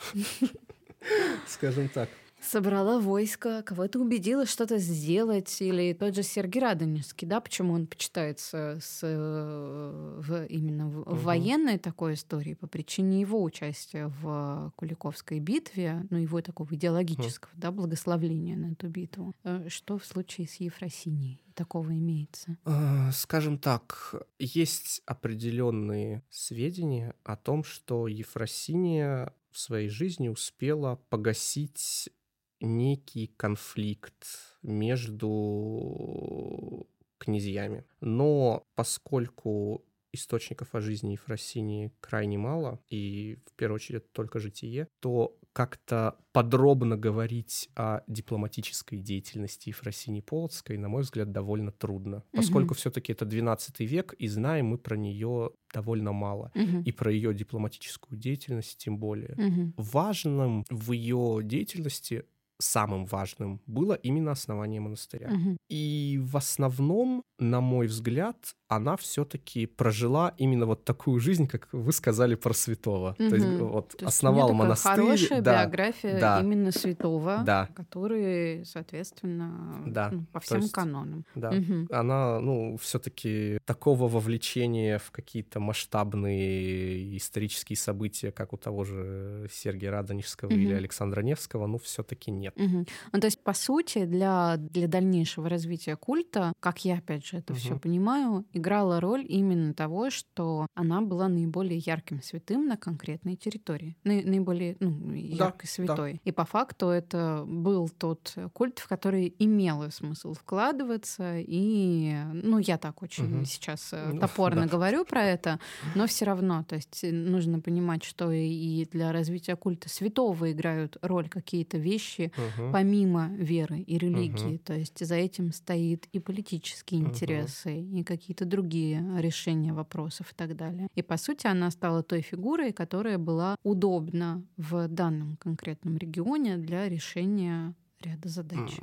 Скажем так собрала войско, кого-то убедила что-то сделать, или тот же Сергей Радонежский, да, почему он почитается с, э, в, именно в, угу. военной такой истории по причине его участия в Куликовской битве, ну, его такого идеологического, угу. да, благословления на эту битву. Э, что в случае с Ефросинией? такого имеется? А, скажем так, есть определенные сведения о том, что Ефросиния в своей жизни успела погасить некий конфликт между князьями. Но поскольку источников о жизни Ефросинии крайне мало, и в первую очередь только житие, то как-то подробно говорить о дипломатической деятельности Ефросинии Полоцкой, на мой взгляд, довольно трудно, поскольку угу. все-таки это 12 век, и знаем мы про нее довольно мало, угу. и про ее дипломатическую деятельность тем более. Угу. Важным в ее деятельности самым важным было именно основание монастыря. Угу. И в основном, на мой взгляд, она все-таки прожила именно вот такую жизнь, как вы сказали про святого. Угу. То есть вот То основал есть монастырь. Хорошая да, биография да, именно святого, да. который, соответственно, да. ну, по всем есть, канонам. Да. Угу. Она, ну, все-таки такого вовлечения в какие-то масштабные исторические события, как у того же Сергия Радонежского угу. или Александра Невского, ну, все-таки нет. Угу. Ну, то есть, по сути, для, для дальнейшего развития культа, как я, опять же, это угу. все понимаю, играла роль именно того, что она была наиболее ярким святым на конкретной территории, на, наиболее ну, яркой да, святой. Да. И по факту это был тот культ, в который имело смысл вкладываться. И, ну, я так очень угу. сейчас э, ну, топорно да. говорю про это, но все равно, то есть нужно понимать, что и для развития культа святого играют роль какие-то вещи угу. помимо веры и религии. Угу. То есть за этим стоит и политические интересы, угу. и какие-то другие решения вопросов и так далее. И, по сути, она стала той фигурой, которая была удобна в данном конкретном регионе для решения ряда задач.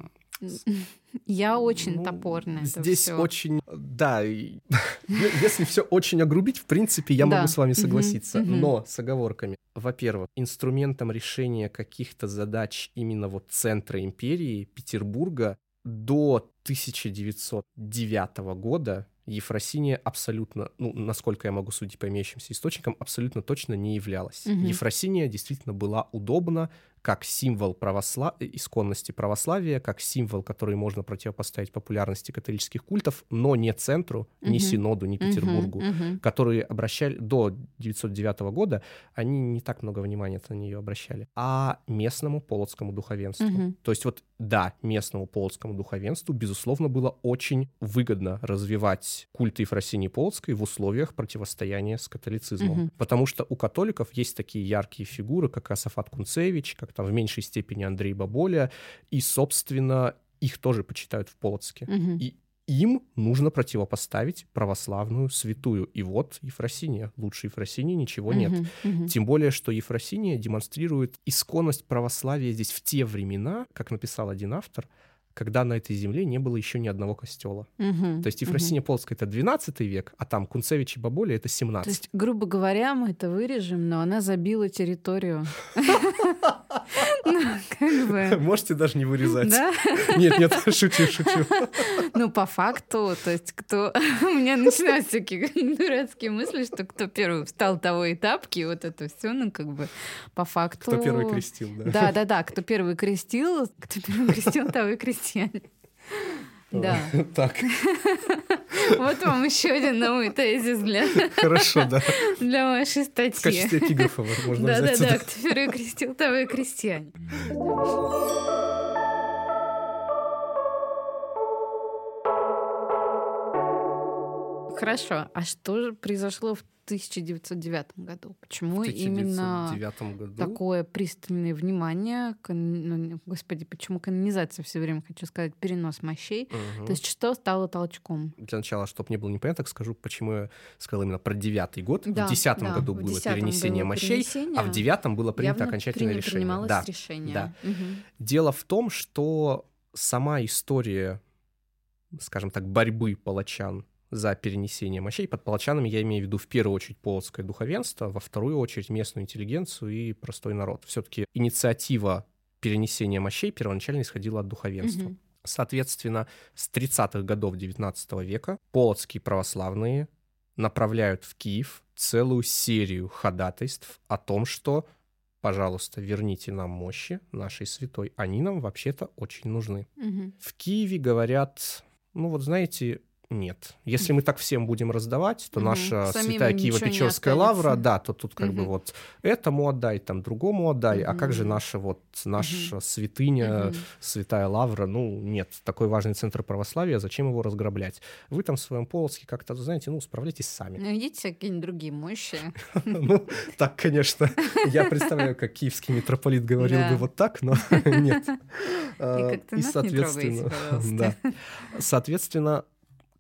Я очень ну, топорная. Здесь всё. очень, да, если все очень огрубить, в принципе, я могу с вами согласиться, но с оговорками. Во-первых, инструментом решения каких-то задач именно вот центра империи Петербурга до 1909 года Ефросиния абсолютно, ну, насколько я могу судить по имеющимся источникам, абсолютно точно не являлась. Угу. Ефросиния действительно была удобна как символ православ... исконности православия, как символ, который можно противопоставить популярности католических культов, но не центру, uh-huh. ни Синоду, ни Петербургу, uh-huh. Uh-huh. которые обращали до 909 года, они не так много внимания на нее обращали, а местному полоцкому духовенству. Uh-huh. То есть вот, да, местному полоцкому духовенству, безусловно, было очень выгодно развивать культ Ефросинии Полоцкой в условиях противостояния с католицизмом. Uh-huh. Потому что у католиков есть такие яркие фигуры, как Асафат Кунцевич, как там в меньшей степени Андрей Баболя, и, собственно, их тоже почитают в Полоцке. Угу. И им нужно противопоставить православную святую. И вот Ефросиния. Лучше Ефросинии ничего нет. Uh-huh, uh-huh. Тем более, что Ефросиния демонстрирует исконность православия здесь в те времена, как написал один автор, когда на этой земле не было еще ни одного костела. Угу, То есть Ефросиния угу. Полоцкая — это 12 век, а там Кунцевич и Баболи — это 17. То есть, грубо говоря, мы это вырежем, но она забила территорию. Ну, как бы... Можете даже не вырезать. Да? Нет, нет, шучу, шучу. Ну, по факту, то есть кто... У меня начинаются всякие дурацкие мысли, что кто первый встал, того и тапки, вот это все, ну, как бы по факту... Кто первый крестил, да? Да, да, да, кто первый крестил, кто первый крестил, того и крестьяне. Да. Так. Вот вам еще один новый тезис для... Хорошо, да. Для вашей статьи. В качестве эпиграфа можно да, взять. Да-да-да, кто крестил, того и крестьяне. Хорошо, а что же произошло в 1909 году. Почему в 1909 именно году? такое пристальное внимание, ну, господи, почему канонизация все время, хочу сказать, перенос мощей? Угу. То есть что стало толчком? Для начала, чтобы не было непонятно, скажу, почему я сказал именно про девятый год. Да, в десятом да, году в было перенесение было мощей, перенесение, а в девятом было принято окончательное решение. Да, решение. Да. Угу. Дело в том, что сама история, скажем так, борьбы палачан за перенесение мощей. Под палачанами я имею в виду в первую очередь полоцкое духовенство, во вторую очередь местную интеллигенцию и простой народ. Все-таки инициатива перенесения мощей первоначально исходила от духовенства. Угу. Соответственно, с 30-х годов XIX века полоцкие православные направляют в Киев целую серию ходатайств о том, что пожалуйста, верните нам мощи нашей святой. Они нам вообще-то очень нужны. Угу. В Киеве говорят, ну вот знаете, нет. Если мы так всем будем раздавать, то угу. наша Самим святая Киево-Печерская лавра, да, то тут как угу. бы вот этому отдай, там другому отдай, угу. а как же наша вот наша угу. святыня, угу. святая лавра? Ну, нет, такой важный центр православия, зачем его разграблять? Вы там в своем Полоцке как-то, знаете, ну, справляйтесь сами. Ну, идите какие-нибудь другие мощи. Ну, так, конечно. Я представляю, как киевский митрополит говорил бы вот так, но нет. И, соответственно, да. Соответственно,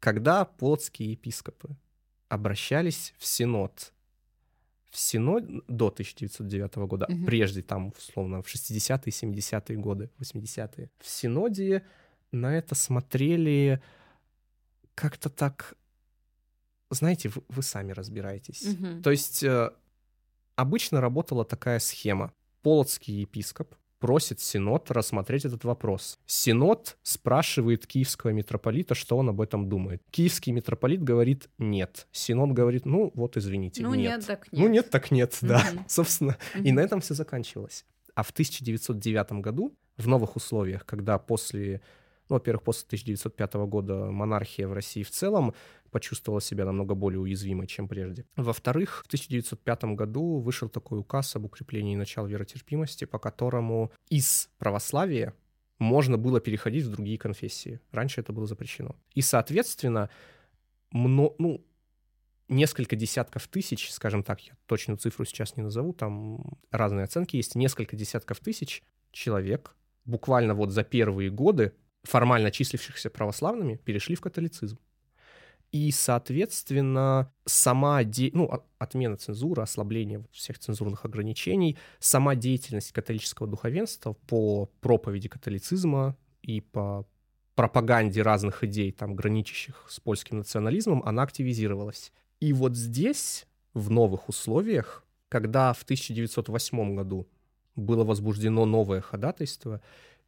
когда полоцкие епископы обращались в Синод, в Синод до 1909 года, угу. прежде там, условно, в 60-е, 70-е годы, 80-е, в Синоде на это смотрели как-то так, знаете, вы, вы сами разбираетесь. Угу. То есть э, обычно работала такая схема. Полоцкий епископ просит Синод рассмотреть этот вопрос. Синод спрашивает киевского митрополита, что он об этом думает. Киевский митрополит говорит «нет». Синод говорит «ну вот, извините, ну, нет». нет так нет. Ну нет так нет, да. Mm-hmm. Собственно, mm-hmm. и на этом все заканчивалось. А в 1909 году, в новых условиях, когда после ну, во-первых, после 1905 года монархия в России в целом почувствовала себя намного более уязвимой, чем прежде. Во-вторых, в 1905 году вышел такой указ об укреплении начала веротерпимости, по которому из православия можно было переходить в другие конфессии. Раньше это было запрещено. И, соответственно, мно, ну, несколько десятков тысяч, скажем так, я точную цифру сейчас не назову, там разные оценки есть, несколько десятков тысяч человек буквально вот за первые годы формально числившихся православными, перешли в католицизм. И, соответственно, сама де... ну, отмена цензуры, ослабление всех цензурных ограничений, сама деятельность католического духовенства по проповеди католицизма и по пропаганде разных идей, там, граничащих с польским национализмом, она активизировалась. И вот здесь, в новых условиях, когда в 1908 году было возбуждено новое ходатайство,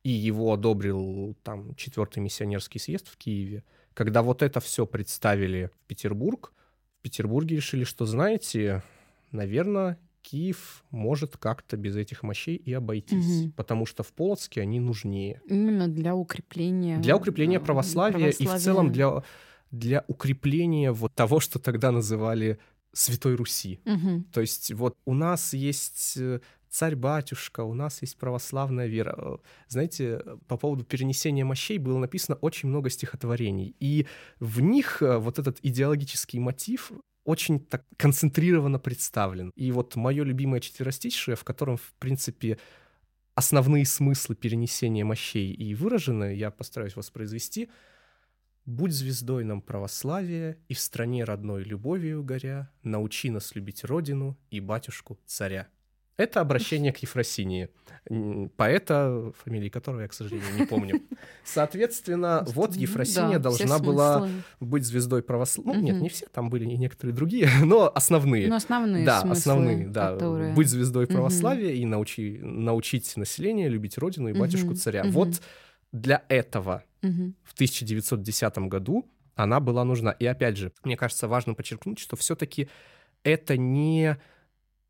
и его одобрил там четвертый миссионерский съезд в Киеве, когда вот это все представили в Петербург, в Петербурге решили, что, знаете, наверное, Киев может как-то без этих мощей и обойтись, угу. потому что в Полоцке они нужнее. Именно для укрепления... Для укрепления православия, православия. и в целом для, для укрепления вот того, что тогда называли Святой Руси. Угу. То есть вот у нас есть э, царь-батюшка, у нас есть православная вера. Э, знаете, по поводу перенесения мощей было написано очень много стихотворений, и в них э, вот этот идеологический мотив очень так концентрированно представлен. И вот мое любимое четверостишее, в котором, в принципе, основные смыслы перенесения мощей и выражены, я постараюсь воспроизвести. «Будь звездой нам православия, и в стране родной любовью горя, научи нас любить родину и батюшку царя». Это обращение к Ефросинии, поэта, фамилии которого я, к сожалению, не помню. Соответственно, вот Ефросиния да, должна была быть звездой православия. Ну, угу. нет, не все, там были и некоторые другие, но основные. Но основные Да, смыслы, основные, да. Которые... Быть звездой православия угу. и научи, научить население любить родину и батюшку царя. Угу. Вот для этого в 1910 году она была нужна. И опять же, мне кажется, важно подчеркнуть, что все-таки это не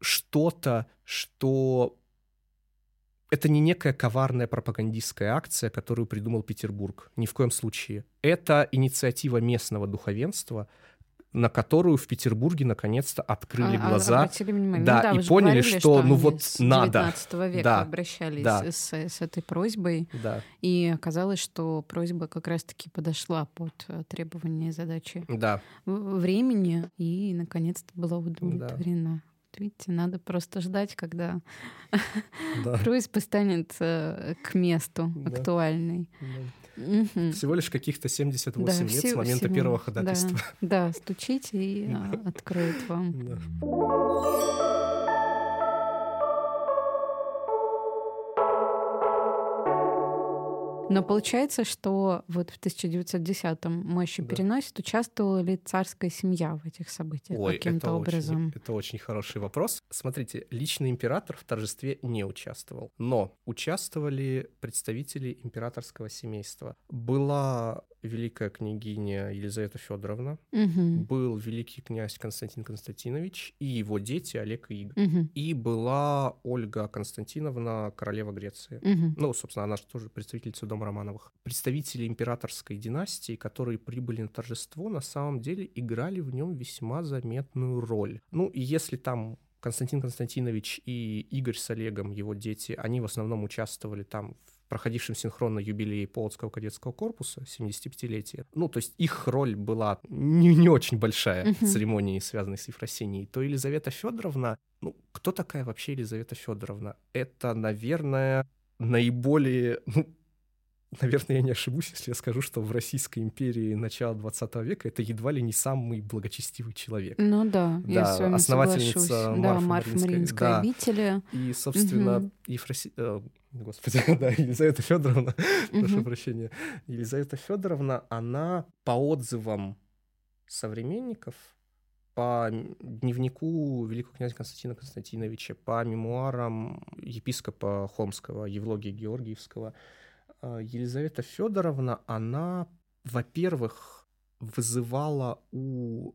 что-то, что это не некая коварная пропагандистская акция, которую придумал Петербург. Ни в коем случае. Это инициатива местного духовенства, на которую в Петербурге наконец-то открыли а, глаза. Внимание. Да, ну, да, и поняли, что, что ну вот с надо. века да, обращались да. с, с этой просьбой. Да. И оказалось, что просьба как раз-таки подошла под э, требования и задачи да. времени, и наконец-то была удовлетворена. Да видите, надо просто ждать, когда да. просьба станет э, к месту да. актуальной. Да. Угу. Всего лишь каких-то 78 да, лет всего, с момента всего. первого ходатайства. Да, да стучите и а, откроют вам. Да. Но получается, что вот в 1910-м мощи да. переносит, участвовала ли царская семья в этих событиях каким-то образом? Очень, это очень хороший вопрос. Смотрите, личный император в торжестве не участвовал, но участвовали представители императорского семейства. Была великая княгиня Елизавета Федоровна, угу. был великий князь Константин Константинович и его дети Олег и Игорь. Угу. И была Ольга Константиновна, королева Греции. Угу. Ну, собственно, она же тоже представительница дома Романовых. Представители императорской династии, которые прибыли на торжество, на самом деле играли в нем весьма заметную роль. Ну, и если там Константин Константинович и Игорь с Олегом, его дети, они в основном участвовали там в проходившем синхронно юбилей Полоцкого кадетского корпуса, 75-летие. Ну, то есть их роль была не, не очень большая в церемонии, связанной с Ефросинией. То Елизавета Федоровна, ну, кто такая вообще Елизавета Федоровна? Это, наверное, наиболее, ну, наверное, я не ошибусь, если я скажу, что в Российской империи начала 20 века это едва ли не самый благочестивый человек. Ну да, да я с вами основательница соглашусь. Марфа, да, Марфа Мариинской да. обители. И, собственно, угу. Ефроси... Э, господи, да, Елизавета Федоровна, угу. прошу прощения. Елизавета Федоровна, она по отзывам современников, по дневнику великого князя Константина Константиновича, по мемуарам епископа Холмского, Евлогия Георгиевского, Елизавета Федоровна, она, во-первых, вызывала у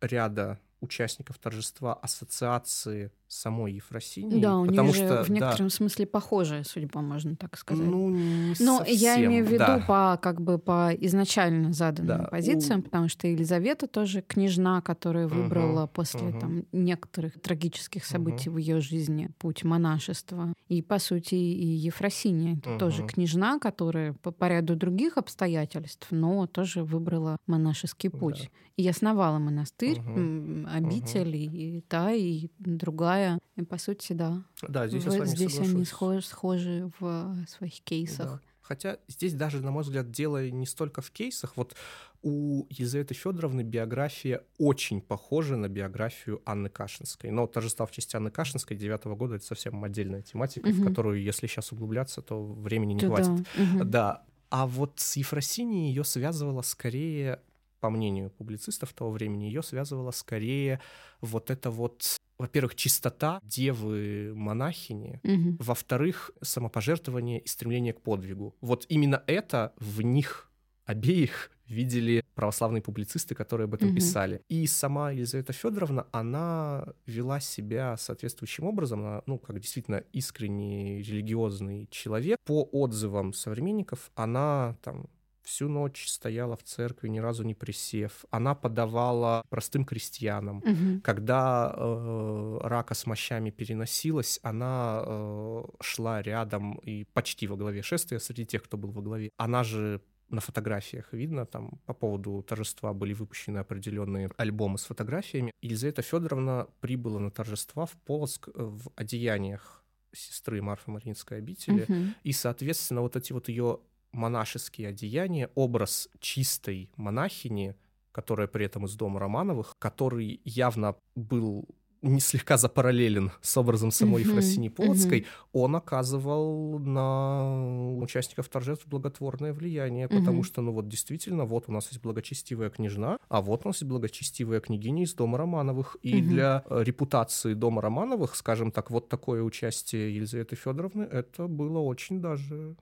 ряда участников торжества ассоциации самой Ефросинии. Да, у потому нее что, в некотором да, смысле похожая судьба, можно так сказать. Ну, не Но совсем, я имею в виду да. по как бы по изначально заданным да, позициям, у... потому что Елизавета тоже книжна, которая выбрала угу, после угу. там некоторых трагических событий угу. в ее жизни путь монашества. И по сути и Ефросиния это угу. тоже книжна, которая по, по ряду других обстоятельств, но тоже выбрала монашеский путь. Да. И основала монастырь, угу. обитель, угу. и та, и другая другая. И по сути, да. Да, здесь, я с вами здесь соглашусь. они схожи, схожи в своих кейсах. Да. Хотя здесь даже, на мой взгляд, дело не столько в кейсах. Вот у Елизаветы Федоровны биография очень похожа на биографию Анны Кашинской. Но торжества в честь Анны Кашинской девятого года — это совсем отдельная тематика, угу. в которую, если сейчас углубляться, то времени не то хватит. Да. Угу. да, А вот с Ефросинией ее связывало скорее по мнению публицистов того времени, ее связывало скорее вот это вот во-первых, чистота девы-монахини, угу. во-вторых, самопожертвование и стремление к подвигу. Вот именно это в них обеих видели православные публицисты, которые об этом угу. писали. И сама Елизавета Федоровна, она вела себя соответствующим образом, она, ну, как действительно искренний религиозный человек. По отзывам современников, она там всю ночь стояла в церкви, ни разу не присев. Она подавала простым крестьянам. Угу. Когда э, рака с мощами переносилась, она э, шла рядом и почти во главе шествия среди тех, кто был во главе. Она же на фотографиях видно, там по поводу торжества были выпущены определенные альбомы с фотографиями. Елизавета Федоровна прибыла на торжества в Полоск э, в одеяниях сестры Марфы Маринской обители, угу. и, соответственно, вот эти вот ее монашеские одеяния, образ чистой монахини, которая при этом из дома Романовых, который явно был не слегка запараллелен с образом самой uh-huh, Ефросинии Полоцкой, uh-huh. он оказывал на участников торжеств благотворное влияние, потому uh-huh. что, ну вот действительно, вот у нас есть благочестивая княжна, а вот у нас есть благочестивая княгиня из дома Романовых. И uh-huh. для э, репутации дома Романовых, скажем так, вот такое участие Елизаветы Федоровны, это было очень даже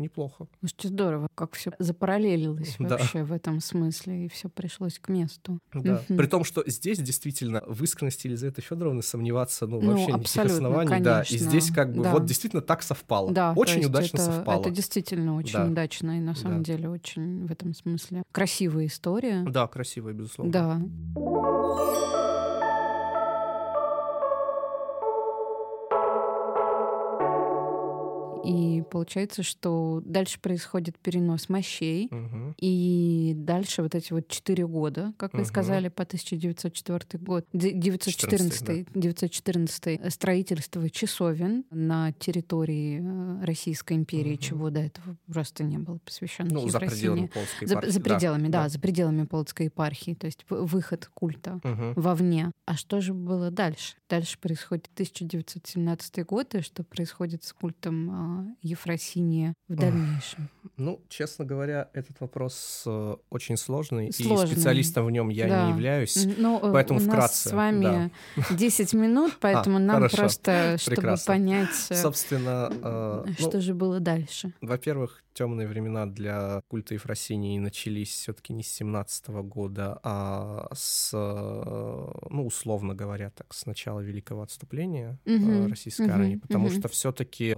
неплохо. Слушайте, здорово, как все запараллелилось да. вообще в этом смысле, и все пришлось к месту. Да. При том, что здесь действительно в искренности Елизаветы Федоровны сомневаться ну, ну вообще никаких оснований. Конечно. Да, и здесь как бы да. вот действительно так совпало. Да, очень удачно это, совпало. Это действительно очень да. удачно, и на самом да. деле очень в этом смысле красивая история. Да, красивая, безусловно. Да. И получается, что дальше происходит перенос мощей, угу. и дальше вот эти вот четыре года, как вы угу. сказали, по 1904 год, 914, 14, да. 914 строительство часовен на территории э, Российской империи, угу. чего до этого просто не было посвящено. Ну, за пределами Полоцкой епархии. За, за пределами, да, да, за пределами Полоцкой епархии, то есть выход культа угу. вовне. А что же было дальше? Дальше происходит 1917 год, и что происходит с культом а, Ефросинии в дальнейшем? Ну, честно говоря, этот вопрос э, очень сложный, сложный. и специалистом в нем я да. не являюсь, Но ну, поэтому у вкратце. Нас с вами да. 10 минут, поэтому а, нам хорошо. просто, чтобы Прекрасно. понять, э, собственно, э, что ну, же было дальше. Во-первых, темные времена для культа Ефросинии начались все-таки не с 17 года, а с, ну, условно говоря, так, с начала Великого отступления угу, российской угу, армии, потому угу. что все-таки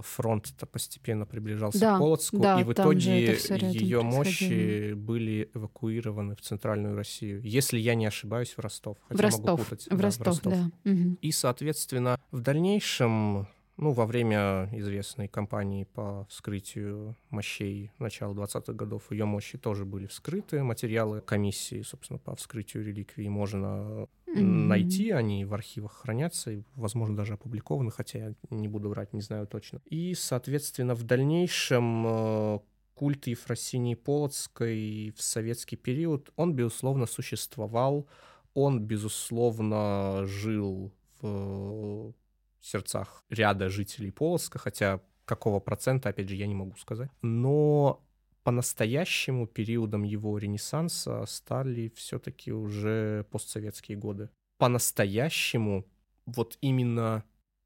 фронт-то постепенно приближался да, к Полоцку, да, и в итоге ее мощи были эвакуированы в центральную Россию. Если я не ошибаюсь, в Ростов. Хотя в Ростов, могу путать. В, да, Ростов, в Ростов, да. Угу. И, соответственно, в дальнейшем ну, во время известной кампании по вскрытию мощей начала 20-х годов ее мощи тоже были вскрыты. Материалы комиссии, собственно, по вскрытию реликвий можно mm-hmm. найти, они в архивах хранятся, и, возможно, даже опубликованы, хотя я не буду врать, не знаю точно. И, соответственно, в дальнейшем э, культ Ефросинии Полоцкой в советский период, он, безусловно, существовал, он, безусловно, жил в сердцах ряда жителей Полоцка, хотя какого процента, опять же, я не могу сказать. Но по-настоящему периодом его ренессанса стали все-таки уже постсоветские годы. По-настоящему вот именно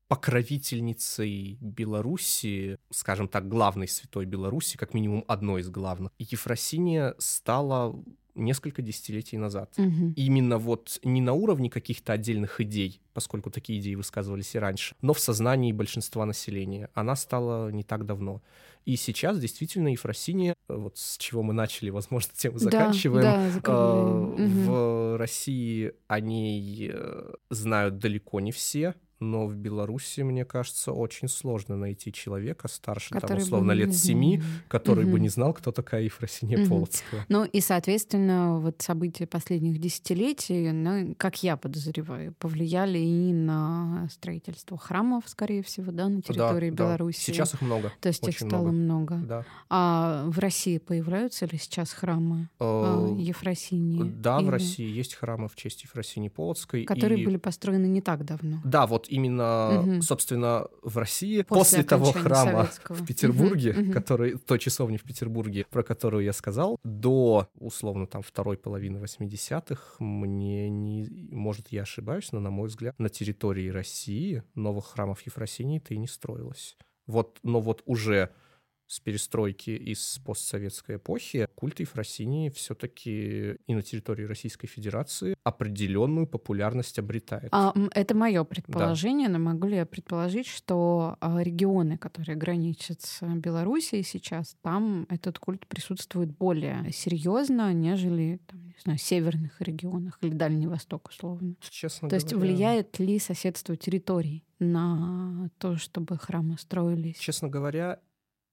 покровительницей Беларуси, скажем так, главной святой Беларуси, как минимум одной из главных, Ефросиния стала несколько десятилетий назад. Угу. Именно вот не на уровне каких-то отдельных идей, поскольку такие идеи высказывались и раньше, но в сознании большинства населения. Она стала не так давно. И сейчас действительно Ефросиния, вот с чего мы начали, возможно, тему заканчиваем, да, да, э, угу. в России о ней э, знают далеко не все, но в Беларуси, мне кажется, очень сложно найти человека старше, который там, условно, лет семи, который угу. бы не знал, кто такая Ефросинья угу. Полоцкая. Ну и, соответственно, вот события последних десятилетий, ну, как я подозреваю, повлияли и на строительство храмов, скорее всего, да, на территории да, Беларуси. Да. Сейчас их много. То есть их стало много, много. Да. А в России появляются ли сейчас храмы э, Ефросинии? Да, Или... в России есть храмы в честь Ефросинии Полоцкой. Которые и... были построены не так давно. Да, вот именно, угу. собственно, в России после, после того храма Советского. в Петербурге, угу. который, той часовни в Петербурге, про которую я сказал, до, условно, там, второй половины 80-х, мне не... Может, я ошибаюсь, но, на мой взгляд, на территории России новых храмов Ефросинии-то и не строилось. Вот, но вот уже с перестройки из постсоветской эпохи культ Ефросинии все-таки и на территории Российской Федерации определенную популярность обретает. А, это мое предположение, да. но могу ли я предположить, что а, регионы, которые граничат с Белоруссией сейчас, там этот культ присутствует более серьезно, нежели там, не знаю, северных регионах или Дальний Восток, условно. Честно То говоря... есть влияет ли соседство территорий на то, чтобы храмы строились? Честно говоря,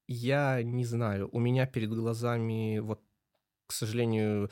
я не знаю. У меня перед глазами, вот, к сожалению,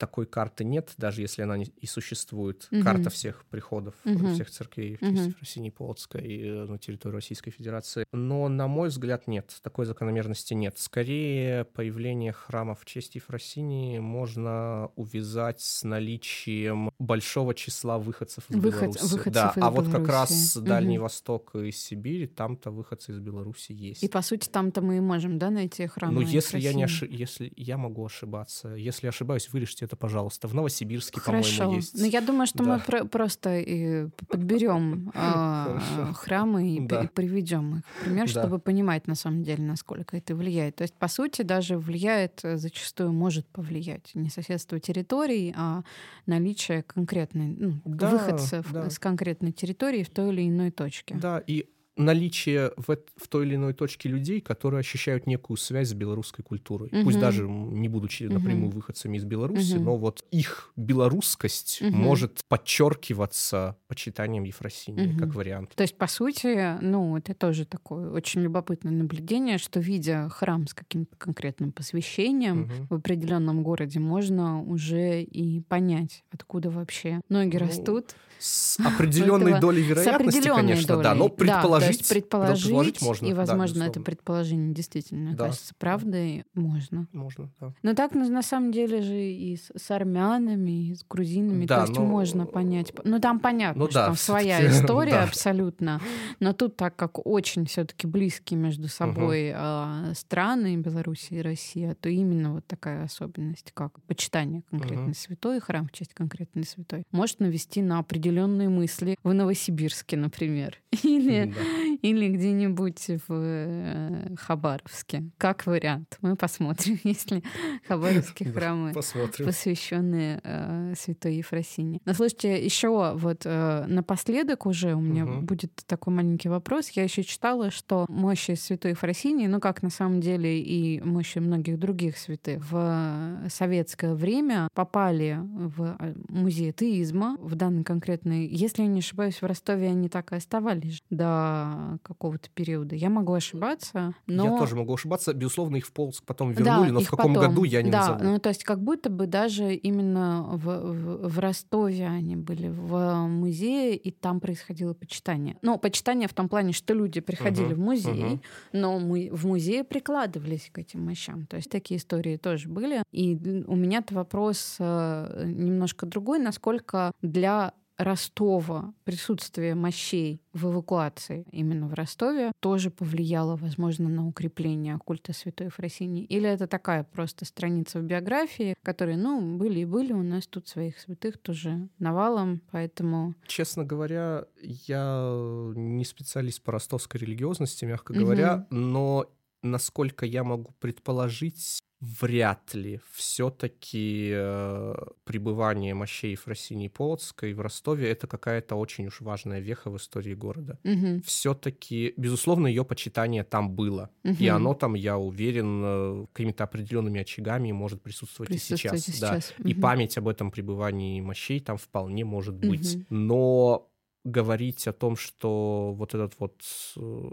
такой карты нет, даже если она и существует. Угу. Карта всех приходов, угу. всех церквей в угу. России Полоцкой э, на территории Российской Федерации. Но, на мой взгляд, нет. Такой закономерности нет. Скорее, появление храма в честь Ефросинии можно увязать с наличием большого числа выходцев из Выход, Беларуси. Выходцев да, из а Беларуси. вот как раз угу. Дальний Восток и Сибирь, там-то выходцы из Беларуси есть. И, по сути, там-то мы и можем, да, найти храмы Ну, если я не ошиб... если я могу ошибаться. Если ошибаюсь, вырежьте это, пожалуйста. В Новосибирске, по-моему, есть. Ну, я думаю, что да. мы про- просто и подберем э, храмы и, да. приведем их пример, да. чтобы понимать на самом деле, насколько это влияет. То есть, по сути, даже влияет, э, зачастую может повлиять не соседство территорий, а наличие конкретной, ну, да, выходцев да. с конкретной территории в той или иной точке. Да, и наличие в, в той или иной точке людей, которые ощущают некую связь с белорусской культурой. Угу. Пусть даже не будучи угу. напрямую выходцами из Беларуси, угу. но вот их белорусскость угу. может подчеркиваться почитанием Ефросинии угу. как вариант. То есть, по сути, ну, это тоже такое очень любопытное наблюдение, что видя храм с каким-то конкретным посвящением угу. в определенном городе, можно уже и понять, откуда вообще ноги ну, растут. С определенной долей вероятности, конечно, долей. да, но предположить, да, предположить, предположить можно. И, возможно, да, это предположение действительно да. кажется правдой, можно. Можно, да. Но так, на самом деле же и с, с армянами, и с грузинами, да, то есть но... можно понять. Ну, там понятно, ну, что да, там своя история да. абсолютно, но тут так как очень все таки близкие между собой угу. э, страны, Белоруссия и Россия, то именно вот такая особенность, как почитание конкретной угу. святой, храм в честь конкретной святой, может навести на определенные определенные мысли в Новосибирске, например, или, да. или где-нибудь в э, Хабаровске. Как вариант. Мы посмотрим, если хабаровские храмы, посвященные э, Святой Ефросине. Но слушайте, еще вот э, напоследок уже у меня будет такой маленький вопрос. Я еще читала, что мощи Святой Ефросинии, ну как на самом деле и мощи многих других святых, в советское время попали в музей атеизма, в данный конкретный. Если я не ошибаюсь, в Ростове они так и оставались до какого-то периода. Я могу ошибаться, но... Я тоже могу ошибаться. Безусловно, их в Полск потом вернули, да, но в каком потом. году я не да, назову. ну то есть как будто бы даже именно в, в, в Ростове они были в музее, и там происходило почитание. Ну, почитание в том плане, что люди приходили uh-huh, в музей, uh-huh. но мы в музее прикладывались к этим мощам. То есть такие истории тоже были. И у меня-то вопрос э, немножко другой, насколько для Ростова присутствие мощей в эвакуации именно в Ростове тоже повлияло, возможно, на укрепление культа Святой Ефросинии? Или это такая просто страница в биографии, которые, ну, были и были, у нас тут своих святых тоже навалом, поэтому... Честно говоря, я не специалист по ростовской религиозности, мягко говоря, угу. но насколько я могу предположить, вряд ли все-таки э, пребывание мощей Фросинии Полоцкой в Ростове это какая-то очень уж важная веха в истории города. Угу. Все-таки, безусловно, ее почитание там было. Угу. И оно там, я уверен, э, какими-то определенными очагами может присутствовать, присутствовать и сейчас. сейчас. Да. Угу. И память об этом пребывании мощей там вполне может быть. Угу. Но говорить о том, что вот этот вот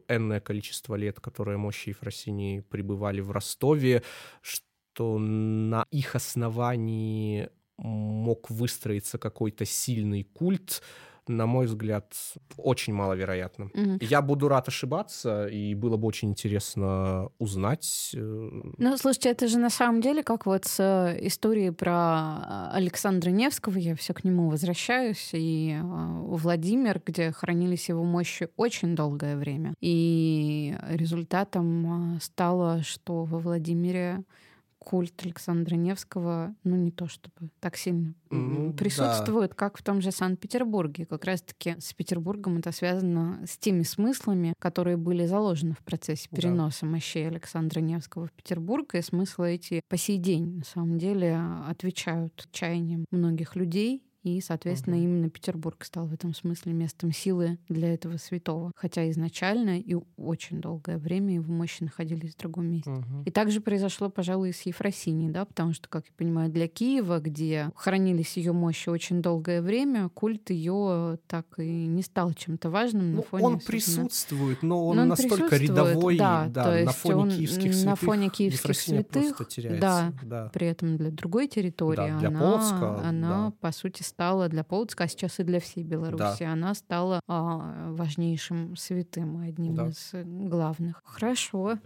энное количество лет, которое мощи Ефросинии пребывали в Ростове, что на их основании мог выстроиться какой-то сильный культ, на мой взгляд, очень маловероятно. Мгм. Я буду рад ошибаться, и было бы очень интересно узнать. э, Ну, слушайте, это же на самом деле как вот с э, историей про а, Александра Невского, я все к нему возвращаюсь, и э, Владимир, где хранились его мощи очень долгое время. И результатом э, стало, что во Владимире культ Александра Невского, ну, не то чтобы так сильно Ну, да. присутствует, как в том же Санкт-Петербурге. Как раз-таки с Петербургом это связано с теми смыслами, которые были заложены в процессе Да. переноса мощей Александра Невского в Петербург, и смыслы эти по сей день, на самом деле, отвечают чаяниям многих людей, и, соответственно, Мгм. именно Петербург стал в этом смысле местом силы для этого святого. Хотя изначально и очень долгое время его мощи находились в другом месте. мгм. И также произошло, пожалуй, и с Ефросиней, да, потому что, как я понимаю, для Киева, где хранились ее мощи очень долгое время, культ ее так и не стал чем-то важным на Ну, фоне. он присутствует, но он Но он настолько рядовой, да, да, то на фоне он киевских на святых. фоне киевских Ефросинья святых, да, да. при этом для другой территории Да, для она, Полоцка, она да. по сути стала для Полоцка, а сейчас и для всей Беларуси, она стала а, важнейшим святым, одним Да. из главных. Хорошо.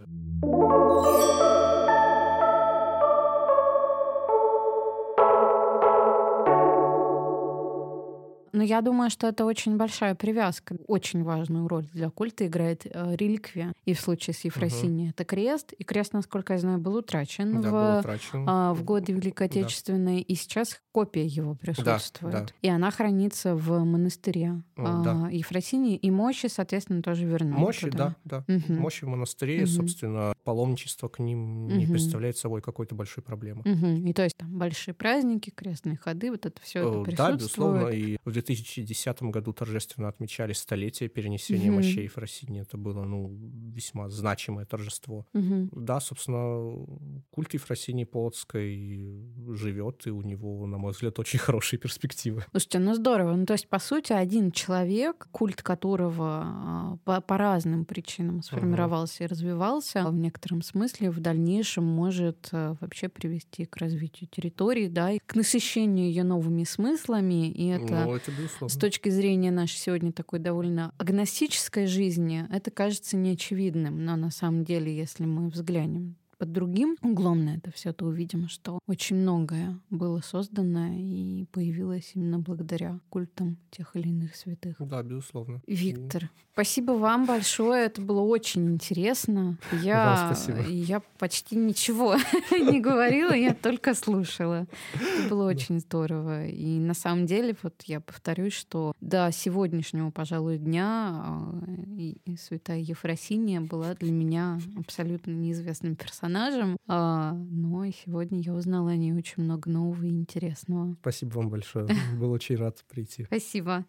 Но я думаю, что это очень большая привязка. Очень важную роль для культа играет э, реликвия. И в случае с Ефросиньей это крест. И крест, насколько я знаю, был утрачен Да, в, был утрачен. а, в годы Великой Да. Отечественной, и сейчас копия его присутствует. да. И она хранится в монастыре а, да. Ефросинии, и мощи, соответственно, тоже верны. Мощи, туда. да, да. Мгм. Мощи в монастыре, Мгм. собственно, паломничество к ним не Мгм. представляет собой какой-то большой проблемы. Мгм. И то есть там большие праздники, крестные ходы, вот это все это Э, присутствует. Да, безусловно. И в 2010 году торжественно отмечали столетие перенесения Мгм. мощей в России. Это было, ну, весьма значимое торжество. Мгм. Да, собственно, культ Ефросинии Полоцкой живет, и у него, на мой взгляд, очень хорошие перспективы. Слушайте, ну здорово. Ну, то есть, по сути, один человек, культ которого а, по, по разным причинам сформировался и развивался, в некотором смысле в дальнейшем может а, вообще привести к развитию территории, да, и к насыщению ее новыми смыслами. И это Ну, это с точки зрения нашей сегодня такой довольно агностической жизни, это кажется неочевидным. Но на самом деле, если мы взглянем под другим углом на это все, то увидим, что очень многое было создано и появилось именно благодаря культам тех или иных святых. Да, безусловно. Виктор, спасибо вам большое. Это было очень интересно. Я, я почти ничего не говорила, я только слушала. Это было очень здорово. И на самом деле, вот я повторюсь, что до сегодняшнего, пожалуй, дня а, святая Ефросиния была для меня абсолютно неизвестным персонажем. А, Но сегодня я узнала о ней очень много нового и интересного. Спасибо вам большое. Был очень рад прийти. Спасибо.